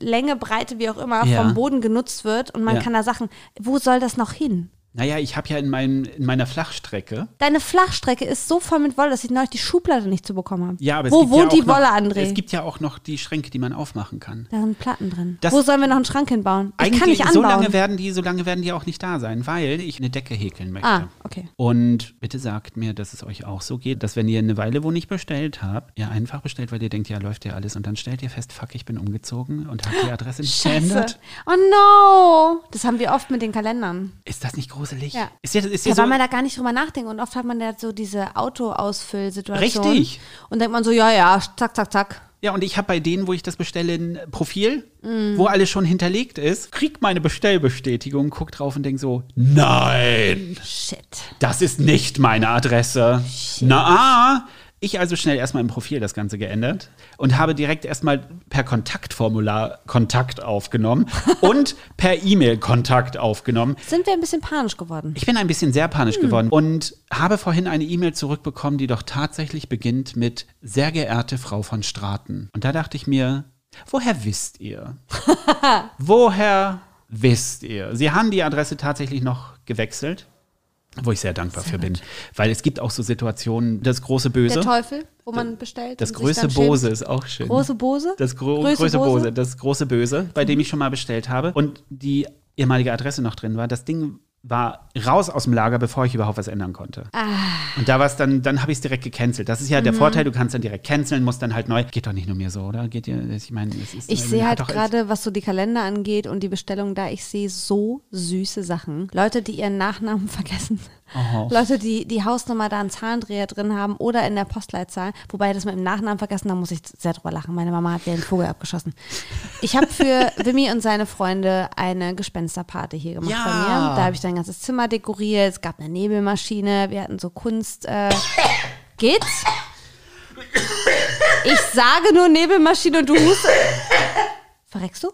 Länge, Breite, wie auch immer, Ja. vom Boden genutzt wird und man Ja. kann da Sachen. Wo soll das noch hin? Naja, ich habe ja in, meinem, in meiner Flachstrecke. Deine Flachstrecke ist so voll mit Wolle, dass ich neulich die Schublade nicht zu bekommen habe. Ja, aber es Wo gibt wohnt ja auch die noch, Wolle, André? Es gibt ja auch noch die Schränke, die man aufmachen kann. da sind Platten drin. Das- Wo sollen wir noch einen Schrank hinbauen? Ich Eigentlich, kann nicht so anbauen. lange werden die, so lange werden die auch nicht da sein, weil ich eine Decke häkeln möchte. ah, okay. Und bitte sagt mir, dass es euch auch so geht, dass wenn ihr eine Weile wo nicht bestellt habt, ihr einfach bestellt, weil ihr denkt, ja, läuft ja alles und dann stellt ihr fest, fuck, ich bin umgezogen und habt die Adresse nicht (gasps) Scheiße. geändert. Oh no! Das haben wir oft mit den Kalendern. Ist das nicht gruselig? Ja. Ist dir, ist Da dir so, weil man da gar nicht drüber nachdenkt und oft hat man ja so diese Autoausfüllsituation. Richtig. Und denkt man so, ja, ja, zack, zack, zack. ja, und ich habe bei denen, wo ich das bestelle, ein Profil, Mm. wo alles schon hinterlegt ist, krieg meine Bestellbestätigung, guck drauf und denk so, nein, Shit. das ist nicht meine Adresse. Na, ah. Ich also schnell erstmal im Profil das Ganze geändert und habe direkt erstmal per Kontaktformular Kontakt aufgenommen (laughs) und per E-Mail Kontakt aufgenommen. Sind wir ein bisschen panisch geworden? Ich bin ein bisschen sehr panisch geworden und habe vorhin eine E-Mail zurückbekommen, die doch tatsächlich beginnt mit Sehr geehrte Frau von Straten. Und da dachte ich mir, woher wisst ihr? (laughs) woher wisst ihr? Sie haben die Adresse tatsächlich noch gewechselt, wo ich sehr dankbar für bin. Weil es gibt auch so Situationen, das große Böse. Der Teufel, wo man bestellt. Das größte schämt. Bose ist auch schön. Große Bose? Das gro größte Bose? Mhm. Bose, das große Böse, bei dem ich schon mal bestellt habe. Und die ehemalige Adresse noch drin war. Das Ding war raus aus dem Lager, bevor ich überhaupt was ändern konnte. Ah. Und da war es dann, dann habe ich es direkt gecancelt. Das ist ja Mhm. der Vorteil, du kannst dann direkt canceln, musst dann halt neu. Geht doch nicht nur mir so, oder? Geht dir, ich meine, es ist. Ich sehe halt gerade, was so die Kalender angeht und die Bestellung da, ich sehe so süße Sachen. Leute, die ihren Nachnamen (laughs) vergessen. Oh. Leute, die die Hausnummer da einen Zahlendreher drin haben oder in der Postleitzahl. Wobei das mit dem Nachnamen vergessen, da muss ich sehr drüber lachen. Meine Mama hat ja den Vogel abgeschossen. Ich habe für (laughs) Wimmy und seine Freunde eine Gespensterparty hier gemacht Ja. bei mir. Da habe ich dann ein ganzes Zimmer dekoriert. Es gab eine Nebelmaschine. Wir hatten so Kunst. Äh, geht's? Ich sage nur Nebelmaschine und du hustest. Verreckst du?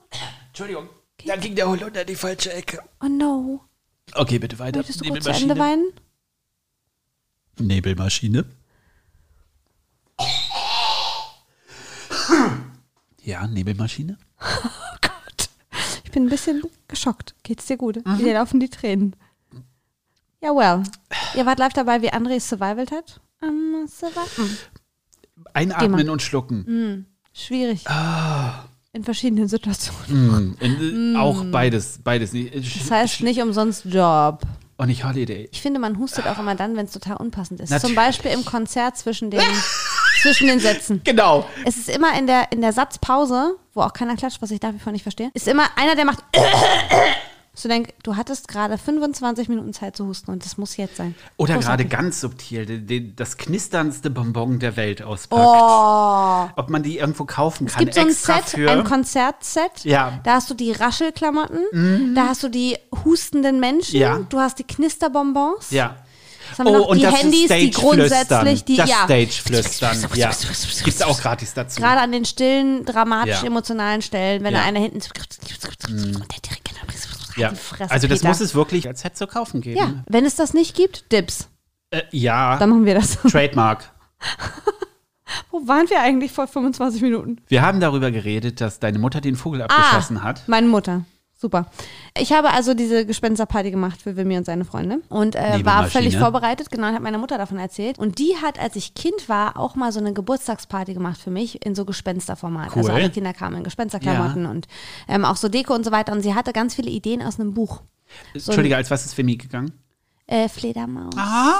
Entschuldigung, da ging der Hund unter die falsche Ecke. Oh no. Okay, bitte weiter. Möchtest du kurz zu Ende weinen? Nebelmaschine. Ja, Nebelmaschine. Oh (laughs) Gott. Ich bin ein bisschen geschockt. Geht's dir gut? Mhm. Dir laufen die Tränen. Ja, well. Ihr wart live dabei, wie André survivalt hat. Um, survival. Hm. Einatmen und schlucken. Schwierig. Ah. In verschiedenen Situationen. Mm, in, Auch beides, beides. Das heißt nicht umsonst Job. Und nicht Holiday. Ich finde, man hustet auch immer dann, wenn es total unpassend ist. Natürlich. Zum Beispiel im Konzert zwischen den, (laughs) zwischen den Sätzen. (laughs) Genau. Es ist immer in der, in der Satzpause, wo auch keiner klatscht, was ich nach wie vor nicht verstehe, ist immer einer, der macht. (laughs) So denk, du hattest gerade 25 Minuten Zeit zu husten und das muss jetzt sein. Oder Großartig. gerade ganz subtil, den, den, das knisterndste Bonbon der Welt auspackt. Oh. Ob man die irgendwo kaufen Es kann, gibt so ein Set, für. ein Konzertset. Ja. Mhm. Da hast du die Raschelklamotten, da hast du die hustenden Menschen, Ja. du hast die Knisterbonbons. ja. Wir Oh, und die das Handys, die grundsätzlich, die das ja. Stage-Flüstern, ja. Gibt's auch gratis dazu. Gerade an den stillen, dramatisch Ja. emotionalen Stellen, wenn Ja. da einer hinten und der Dirigent Ja. Fresse, Also das Peter. muss es wirklich als Set zu kaufen geben. Ja, wenn es das nicht gibt, Dips. Äh, ja. Dann machen wir das. (laughs) Trademark. Wo waren wir eigentlich vor 25 Minuten? Wir haben darüber geredet, dass deine Mutter den Vogel Ah. abgeschossen hat. Meine Mutter. Super. Ich habe also diese Gespensterparty gemacht für Wimmy und seine Freunde und äh, war völlig vorbereitet. Genau, und hat meine Mutter davon erzählt. Und die hat, als ich Kind war, auch mal so eine Geburtstagsparty gemacht für mich in so Gespensterformat. Also Cool. alle Kinder kamen in Gespensterklamotten und ähm, auch so Deko und so weiter. Und sie hatte ganz viele Ideen aus einem Buch. Entschuldige, als was ist Vimy gegangen? Äh, Fledermaus. Ah!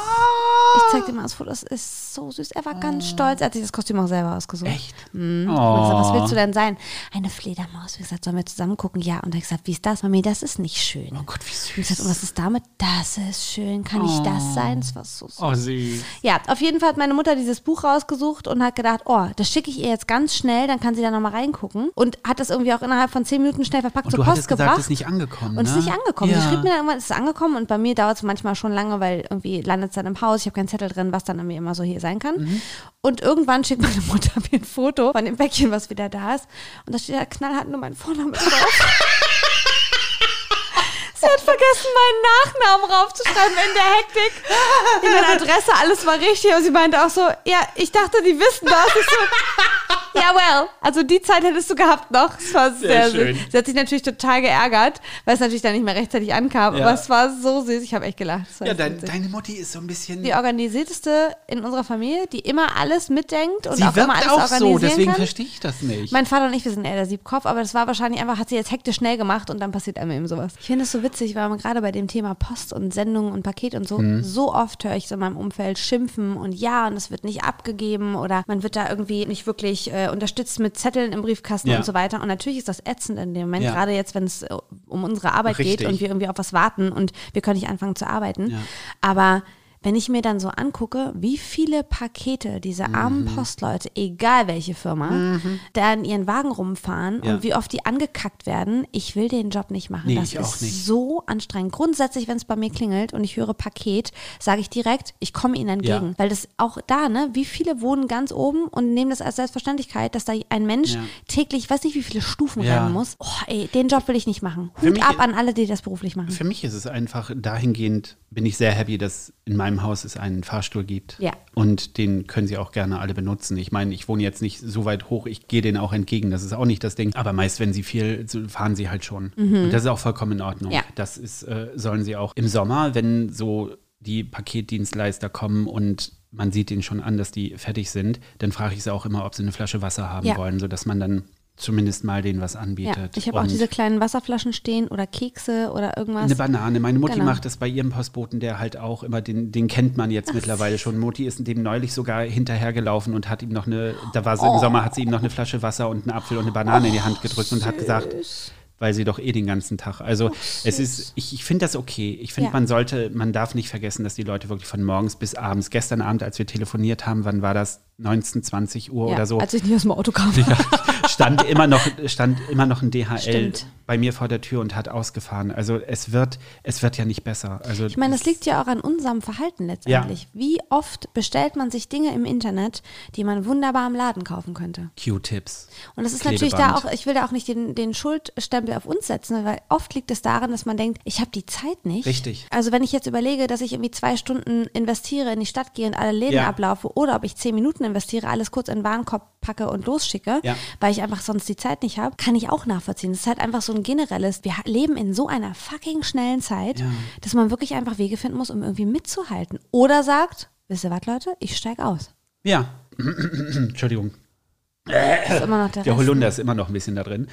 Ich zeig dir mal das Foto, das ist so süß. Er war ganz stolz. Er hat sich das Kostüm auch selber ausgesucht. Echt? Mhm. Oh. Gesagt, was willst du denn sein? Eine Fledermaus. Wie gesagt, sollen wir zusammen gucken? Ja. Und er hat gesagt, wie ist das? Mami, das ist nicht schön. Oh Gott, wie Und ich gesagt, und was ist damit? Das ist schön. Kann ich das sein? Das war so süß. Oh, süß. Ja, auf jeden Fall hat meine Mutter dieses Buch rausgesucht und hat gedacht, oh, das schicke ich ihr jetzt ganz schnell, dann kann sie da nochmal reingucken. Und hat das irgendwie auch innerhalb von zehn Minuten schnell verpackt Und zur Post gesagt, gebracht. es ist nicht angekommen. Und es ne? ist nicht angekommen. Ja. Sie schrieb mir dann irgendwann, es ist angekommen und bei mir dauert es manchmal schon lange, weil irgendwie landet es dann im Haus. Ich habe keinen Zettel drin, was dann irgendwie immer so hier sein kann. Mhm. Und irgendwann schickt meine Mutter (laughs) mir ein Foto von dem Päckchen, was wieder da ist. Und da steht da knallhart nur mein Vorname drauf. (laughs) Sie hat vergessen, meinen Nachnamen raufzuschreiben in der Hektik. In der Adresse, alles war richtig. Und sie meinte auch so, ja, ich dachte, die wissen das. Ich so, Ja, well. Also die Zeit hättest du gehabt noch. Es war sehr, Sehr schön. süß. Sie hat sich natürlich total geärgert, weil es natürlich dann nicht mehr rechtzeitig ankam. Ja. Aber es war so süß. Ich habe echt gelacht. Es Ja, dein, deine Mutti ist so ein bisschen. die organisierteste in unserer Familie, die immer alles mitdenkt und sie auch immer alles auch organisieren so, deswegen kann. verstehe ich das nicht. Mein Vater und ich, wir sind eher der Siebkopf, aber das war wahrscheinlich einfach, hat sie jetzt hektisch schnell gemacht und dann passiert einem eben sowas. Ich finde es so witzig, weil man gerade bei dem Thema Post und Sendungen und Paket und so, Mhm. so oft höre ich so in meinem Umfeld schimpfen und ja, und es wird nicht abgegeben oder man wird da irgendwie nicht wirklich äh, unterstützt mit Zetteln im Briefkasten Ja. und so weiter. Und natürlich ist das ätzend in dem Moment, Ja. gerade jetzt, wenn es äh, um unsere Arbeit Richtig. geht und wir irgendwie auf was warten und wir können nicht anfangen zu arbeiten. Aber wenn ich mir dann so angucke, wie viele Pakete diese armen Mhm. Postleute, egal welche Firma, da in ihren Wagen rumfahren Ja. und wie oft die angekackt werden, ich will den Job nicht machen. Nee, das ist nicht. so anstrengend. Grundsätzlich, wenn es bei mir klingelt und ich höre Paket, sage ich direkt, ich komme ihnen entgegen. Ja. Weil das auch da, ne, wie viele wohnen ganz oben und nehmen das als Selbstverständlichkeit, dass da ein Mensch Ja. täglich, ich weiß nicht, wie viele Stufen rennen muss. Oh, ey, den Job will ich nicht machen. Hut mich- ab an alle, die das beruflich machen. Für mich ist es einfach dahingehend, bin ich sehr happy, dass in meinem Haus es einen Fahrstuhl gibt. Ja. Und den können sie auch gerne alle benutzen. Ich meine, ich wohne jetzt nicht so weit hoch, ich gehe denen auch entgegen, das ist auch nicht das Ding. Aber meist, wenn sie viel, fahren sie halt schon. Und das ist auch vollkommen in Ordnung. Mhm. Ja. Das ist, äh, sollen sie auch im Sommer, wenn so die Paketdienstleister kommen und man sieht ihnen schon an, dass die fertig sind, dann frage ich sie auch immer, ob sie eine Flasche Wasser haben Ja. wollen, sodass man dann zumindest mal denen was Ja, anbietet. ich habe auch diese kleinen Wasserflaschen stehen oder Kekse oder irgendwas. eine Banane. Meine Mutti Genau. macht das bei ihrem Postboten, der halt auch immer, den, den kennt man jetzt mittlerweile schon. Mutti ist dem neulich sogar hinterhergelaufen und hat ihm noch eine, da war sie Oh. im Sommer, hat sie ihm noch eine Flasche Wasser und einen Apfel und eine Banane in die Hand gedrückt und hat gesagt, weil sie doch eh den ganzen Tag. Also es ist, ich, ich finde das okay. Ich finde, Ja. man sollte, man darf nicht vergessen, dass die Leute wirklich von morgens bis abends, gestern Abend, als wir telefoniert haben, wann war das? 19, 20 Uhr ja, oder so. Als ich nicht aus dem Auto kam. stand immer noch stand immer noch ein DHL Stimmt. bei mir vor der Tür und hat ausgefahren. Also es wird es wird ja nicht besser. Also Ich meine, das liegt ja auch an unserem Verhalten letztendlich. Wie oft bestellt man sich Dinge im Internet, die man wunderbar im Laden kaufen könnte? Q-Tips. Und das ist natürlich da Klebeband. auch, ich will da auch nicht den, den Schuldstempel auf uns setzen, weil oft liegt es daran, dass man denkt, ich habe die Zeit nicht. Richtig. Also wenn ich jetzt überlege, dass ich irgendwie zwei Stunden investiere, in die Stadt gehe und alle Läden Ja. ablaufe oder ob ich zehn Minuten investiere, alles kurz in den Warenkorb packe und losschicke, Ja. weil ich einfach sonst die Zeit nicht habe, kann ich auch nachvollziehen. Das ist halt einfach so ein generelles, wir leben in so einer fucking schnellen Zeit, dass man wirklich einfach Wege finden muss, um irgendwie mitzuhalten. Oder sagt, wisst ihr was, Leute, ich steig aus. Ja. (coughs) Entschuldigung. Ist immer noch der, Der. Holunder ist immer noch ein bisschen da drin.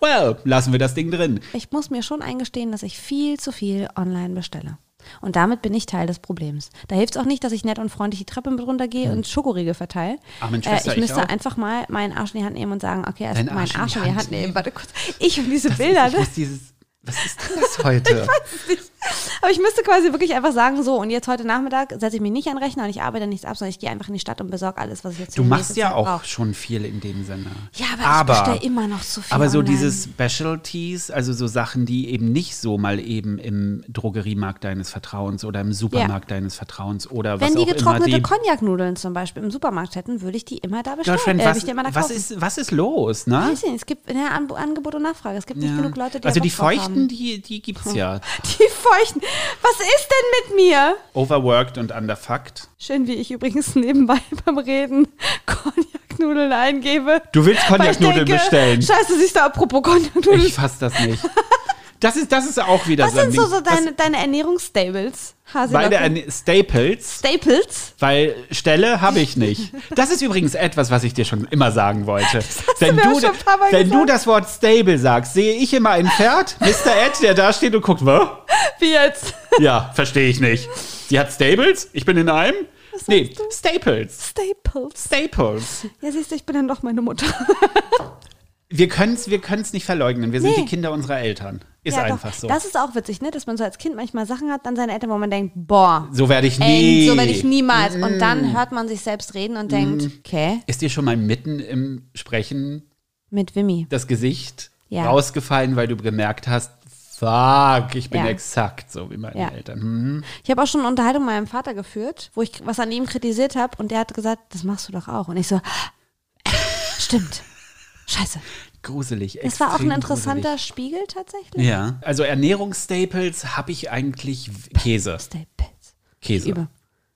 Well, lassen wir das Ding drin. Ich muss mir schon eingestehen, dass ich viel zu viel online bestelle. Und damit bin ich Teil des Problems. Da hilft es auch nicht, dass ich nett und freundlich die Treppe mit runtergehe und Schokoriegel verteile. Äh, Schwester, ich ich müsste auch. einfach mal meinen Arsch in die Hand nehmen und sagen, okay, erst meinen Arsch in die Hand Hand nehmen. nehmen. Warte kurz. Ich und diese Das Bilder, ist, ich ne? dieses, was ist denn das heute? (laughs) (laughs) Aber ich müsste quasi wirklich einfach sagen, so, und jetzt heute Nachmittag setze ich mich nicht an den Rechner und ich arbeite nichts ab, sondern ich gehe einfach in die Stadt und besorge alles, was ich jetzt Du machst ja auch brauche. schon viel in dem Sinne. Ja, aber, ich bestelle immer noch zu viel Aber so online. diese Specialties, also so Sachen, die eben nicht so mal eben im Drogeriemarkt deines Vertrauens oder im Supermarkt deines Vertrauens oder was Wenn die auch immer getrocknete die Cognac-Nudeln zum Beispiel im Supermarkt hätten, würde ich die immer da bestellen. Girlfriend, äh, was, immer da was, ist, was ist los, ne? Weiß ich nicht, es gibt ja, An Angebot und Nachfrage. Es gibt nicht Ja. genug Leute, die also die Feuchten, die, die gibt's ja. (laughs) Die Feuchten. Was ist denn mit mir? Overworked und underfucked. Schön, wie ich übrigens (laughs) nebenbei beim Reden Cognac-Nudeln eingebe. Du willst Cognac-Nudeln bestellen. Scheiße, siehst du, apropos Cognac-Nudeln. Ich fass das nicht. (laughs) Das ist, das ist auch wieder Was so ein sind so, so deine, deine Ernährungsstables? Was, meine? Erne- Staples, Staples? weil Stelle habe ich nicht. Das ist übrigens etwas, was ich dir schon immer sagen wollte. wenn du, wenn du das Wort Stable sagst, sehe ich immer ein Pferd, (laughs) Mr. Ed, der da steht und guckt, was? Wie jetzt? Ja, verstehe ich nicht. Sie hat Stables? Ich bin in einem? Nee, Staples. Staples. Staples. Ja, siehst du, ich bin dann doch meine Mutter. (laughs) Wir können es wir können's nicht verleugnen. Wir sind Nee. die Kinder unserer Eltern. Ist ja, einfach doch. so. Das ist auch witzig, ne? dass man so als Kind manchmal Sachen hat, dann seine Eltern, wo man denkt, boah, so werde ich nie. so werde ich niemals. Und dann hört man sich selbst reden und denkt, okay, Ist dir schon mal mitten im Sprechen mit Wimmy. das Gesicht Ja. rausgefallen, weil du gemerkt hast, fuck, ich bin Ja. exakt so wie meine Ja. Eltern. Hm. Ich habe auch schon eine Unterhaltung mit meinem Vater geführt, wo ich was an ihm kritisiert habe und der hat gesagt, das machst du doch auch. Und ich so, (laughs) stimmt. Scheiße. Gruselig. Das war auch ein interessanter gruselig. Spiegel tatsächlich. Ja, also Ernährungsstaples habe ich eigentlich Käse. Staples. Käse. Über.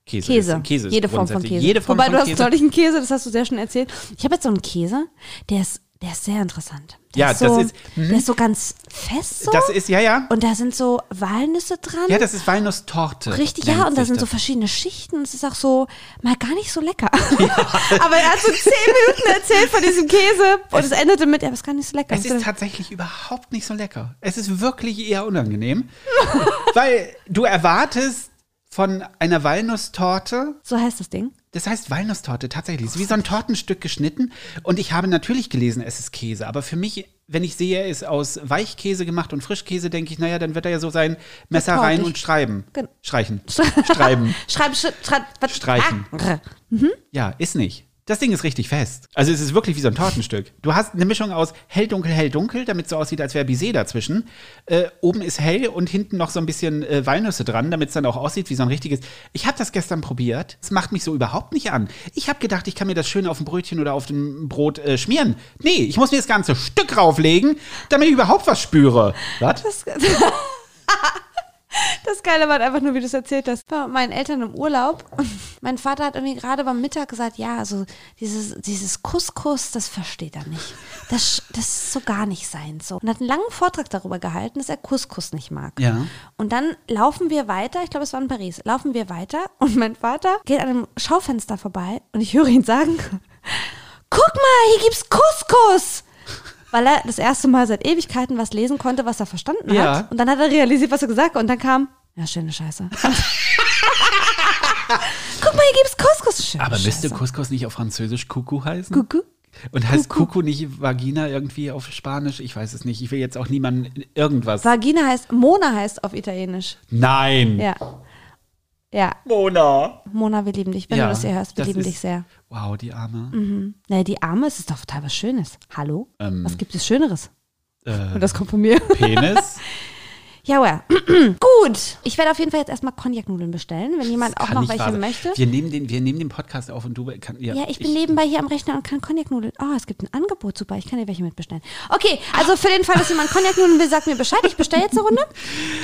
Käse. Käse. Ist, Käse ist Jede Form von Käse. Jede Form Wobei von du hast Käse. neulich einen Käse, das hast du sehr schön erzählt. Ich habe jetzt so einen Käse, der ist, der ist sehr interessant. Der Ja, ist das so, ist- mhm. Der ist so ganz fest so. Das ist, ja, ja. und da sind so Walnüsse dran. Ja, das ist Walnusstorte. Richtig, ja, und da sind so das. verschiedene Schichten es ist auch so mal gar nicht so lecker. (laughs) aber er hat so zehn Minuten erzählt von diesem Käse und es, endete mit, ja, aber es ist gar nicht so lecker. Es ist tatsächlich überhaupt nicht so lecker. Es ist wirklich eher unangenehm, (laughs) weil du erwartest von einer Walnusstorte, so heißt das Ding. Das heißt Walnusstorte tatsächlich, es ist wie so ein Tortenstück geschnitten und ich habe natürlich gelesen, es ist Käse, aber für mich, wenn ich sehe, er ist aus Weichkäse gemacht und Frischkäse, denke ich, naja, dann wird er ja so sein Messer rein und schreiben. Gen- Streichen. (laughs) Streiben. Schreib, schreib, schreib? Streichen. Ah, Ja, ist nicht. Das Ding ist richtig fest. Also es ist wirklich wie so ein Tortenstück. Du hast eine Mischung aus hell, dunkel, hell, dunkel, damit es so aussieht, als wäre Bisee dazwischen. Äh, oben ist hell und hinten noch so ein bisschen äh, Walnüsse dran, damit es dann auch aussieht wie so ein richtiges. Ich habe das gestern probiert. Es macht mich so überhaupt nicht an. Ich habe gedacht, ich kann mir das schön auf dem Brötchen oder auf dem Brot äh, schmieren. Nee, ich muss mir das ganze Stück rauflegen, damit ich überhaupt was spüre. Was? (laughs) Das Geile war einfach nur, wie du es erzählt hast. War mit meinen Eltern im Urlaub und mein Vater hat irgendwie gerade beim Mittag gesagt, ja, also dieses, dieses Couscous, das versteht er nicht. Das, das ist so gar nicht sein so. Und hat einen langen Vortrag darüber gehalten, dass er Couscous nicht mag. Ja. Und dann laufen wir weiter, ich glaube, es war in Paris, laufen wir weiter und mein Vater geht an einem Schaufenster vorbei und ich höre ihn sagen, (laughs) guck mal, hier gibt's Couscous. Weil er das erste Mal seit Ewigkeiten was lesen konnte, was er verstanden Ja. hat. Und dann hat er realisiert, was er gesagt hat. Und dann kam, ja, schöne Scheiße. (laughs) Guck mal, hier gibt's Couscous. Schöne Aber müsste Scheiße. Couscous nicht auf Französisch Kuckuck heißen? Kuckuck? Und heißt Kuckuck nicht Vagina irgendwie auf Spanisch? Ich weiß es nicht. Ich will jetzt auch niemandem irgendwas. Vagina heißt, Mona heißt auf Italienisch. Nein. Ja. Ja, Mona. Mona, wir lieben dich. Wenn Ja, du das hier hörst, wir das lieben ist- dich sehr. Wow, die Arme. Naja, die Arme, es ist doch total was Schönes. Hallo? Ähm, was gibt es Schöneres? Äh, Und das kommt von mir. Penis. (laughs) Ja, well. (clears throat) Gut. Ich werde auf jeden Fall jetzt erstmal Cognac-Nudeln bestellen, wenn jemand auch noch welche wahr möchte. Wir nehmen, den, wir nehmen den Podcast auf und du kann, ja, Ja, ich bin nebenbei hier am Rechner und kann Cognac-Nudeln. Oh, es gibt ein Angebot, super. Ich kann dir welche mitbestellen. Okay, also für den Fall, dass jemand Cognac-Nudeln will, sagt mir Bescheid. Ich bestelle jetzt eine Runde.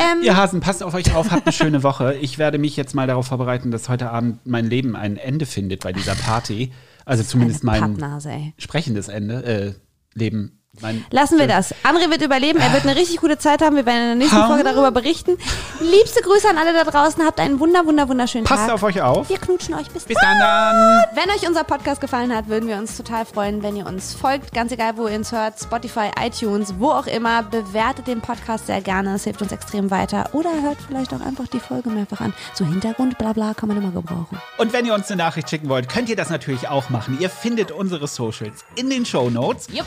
Ähm, Ihr Hasen, passt auf euch auf, habt eine schöne Woche. Ich werde mich jetzt mal darauf vorbereiten, dass heute Abend mein Leben ein Ende findet bei dieser Party. Also zumindest mein Pappnase, sprechendes Ende, äh, Leben. Mein, Lassen wir das. André wird überleben. Er wird eine richtig gute Zeit haben. Wir werden in der nächsten Folge darüber berichten. Liebste Grüße an alle da draußen. Habt einen wunder, wunder, wunderschönen Passt Tag. auf euch auf. Wir knutschen euch bis, Bis dann. dann. Wenn euch unser Podcast gefallen hat, würden wir uns total freuen, wenn ihr uns folgt. Ganz egal, wo ihr uns hört. Spotify, iTunes, wo auch immer. Bewertet den Podcast sehr gerne. Es hilft uns extrem weiter. Oder hört vielleicht auch einfach die Folge mehrfach an. So Hintergrund, bla bla, kann man immer gebrauchen. Und wenn ihr uns eine Nachricht schicken wollt, könnt ihr das natürlich auch machen. Ihr findet unsere Socials in den Show Notes. Jupp.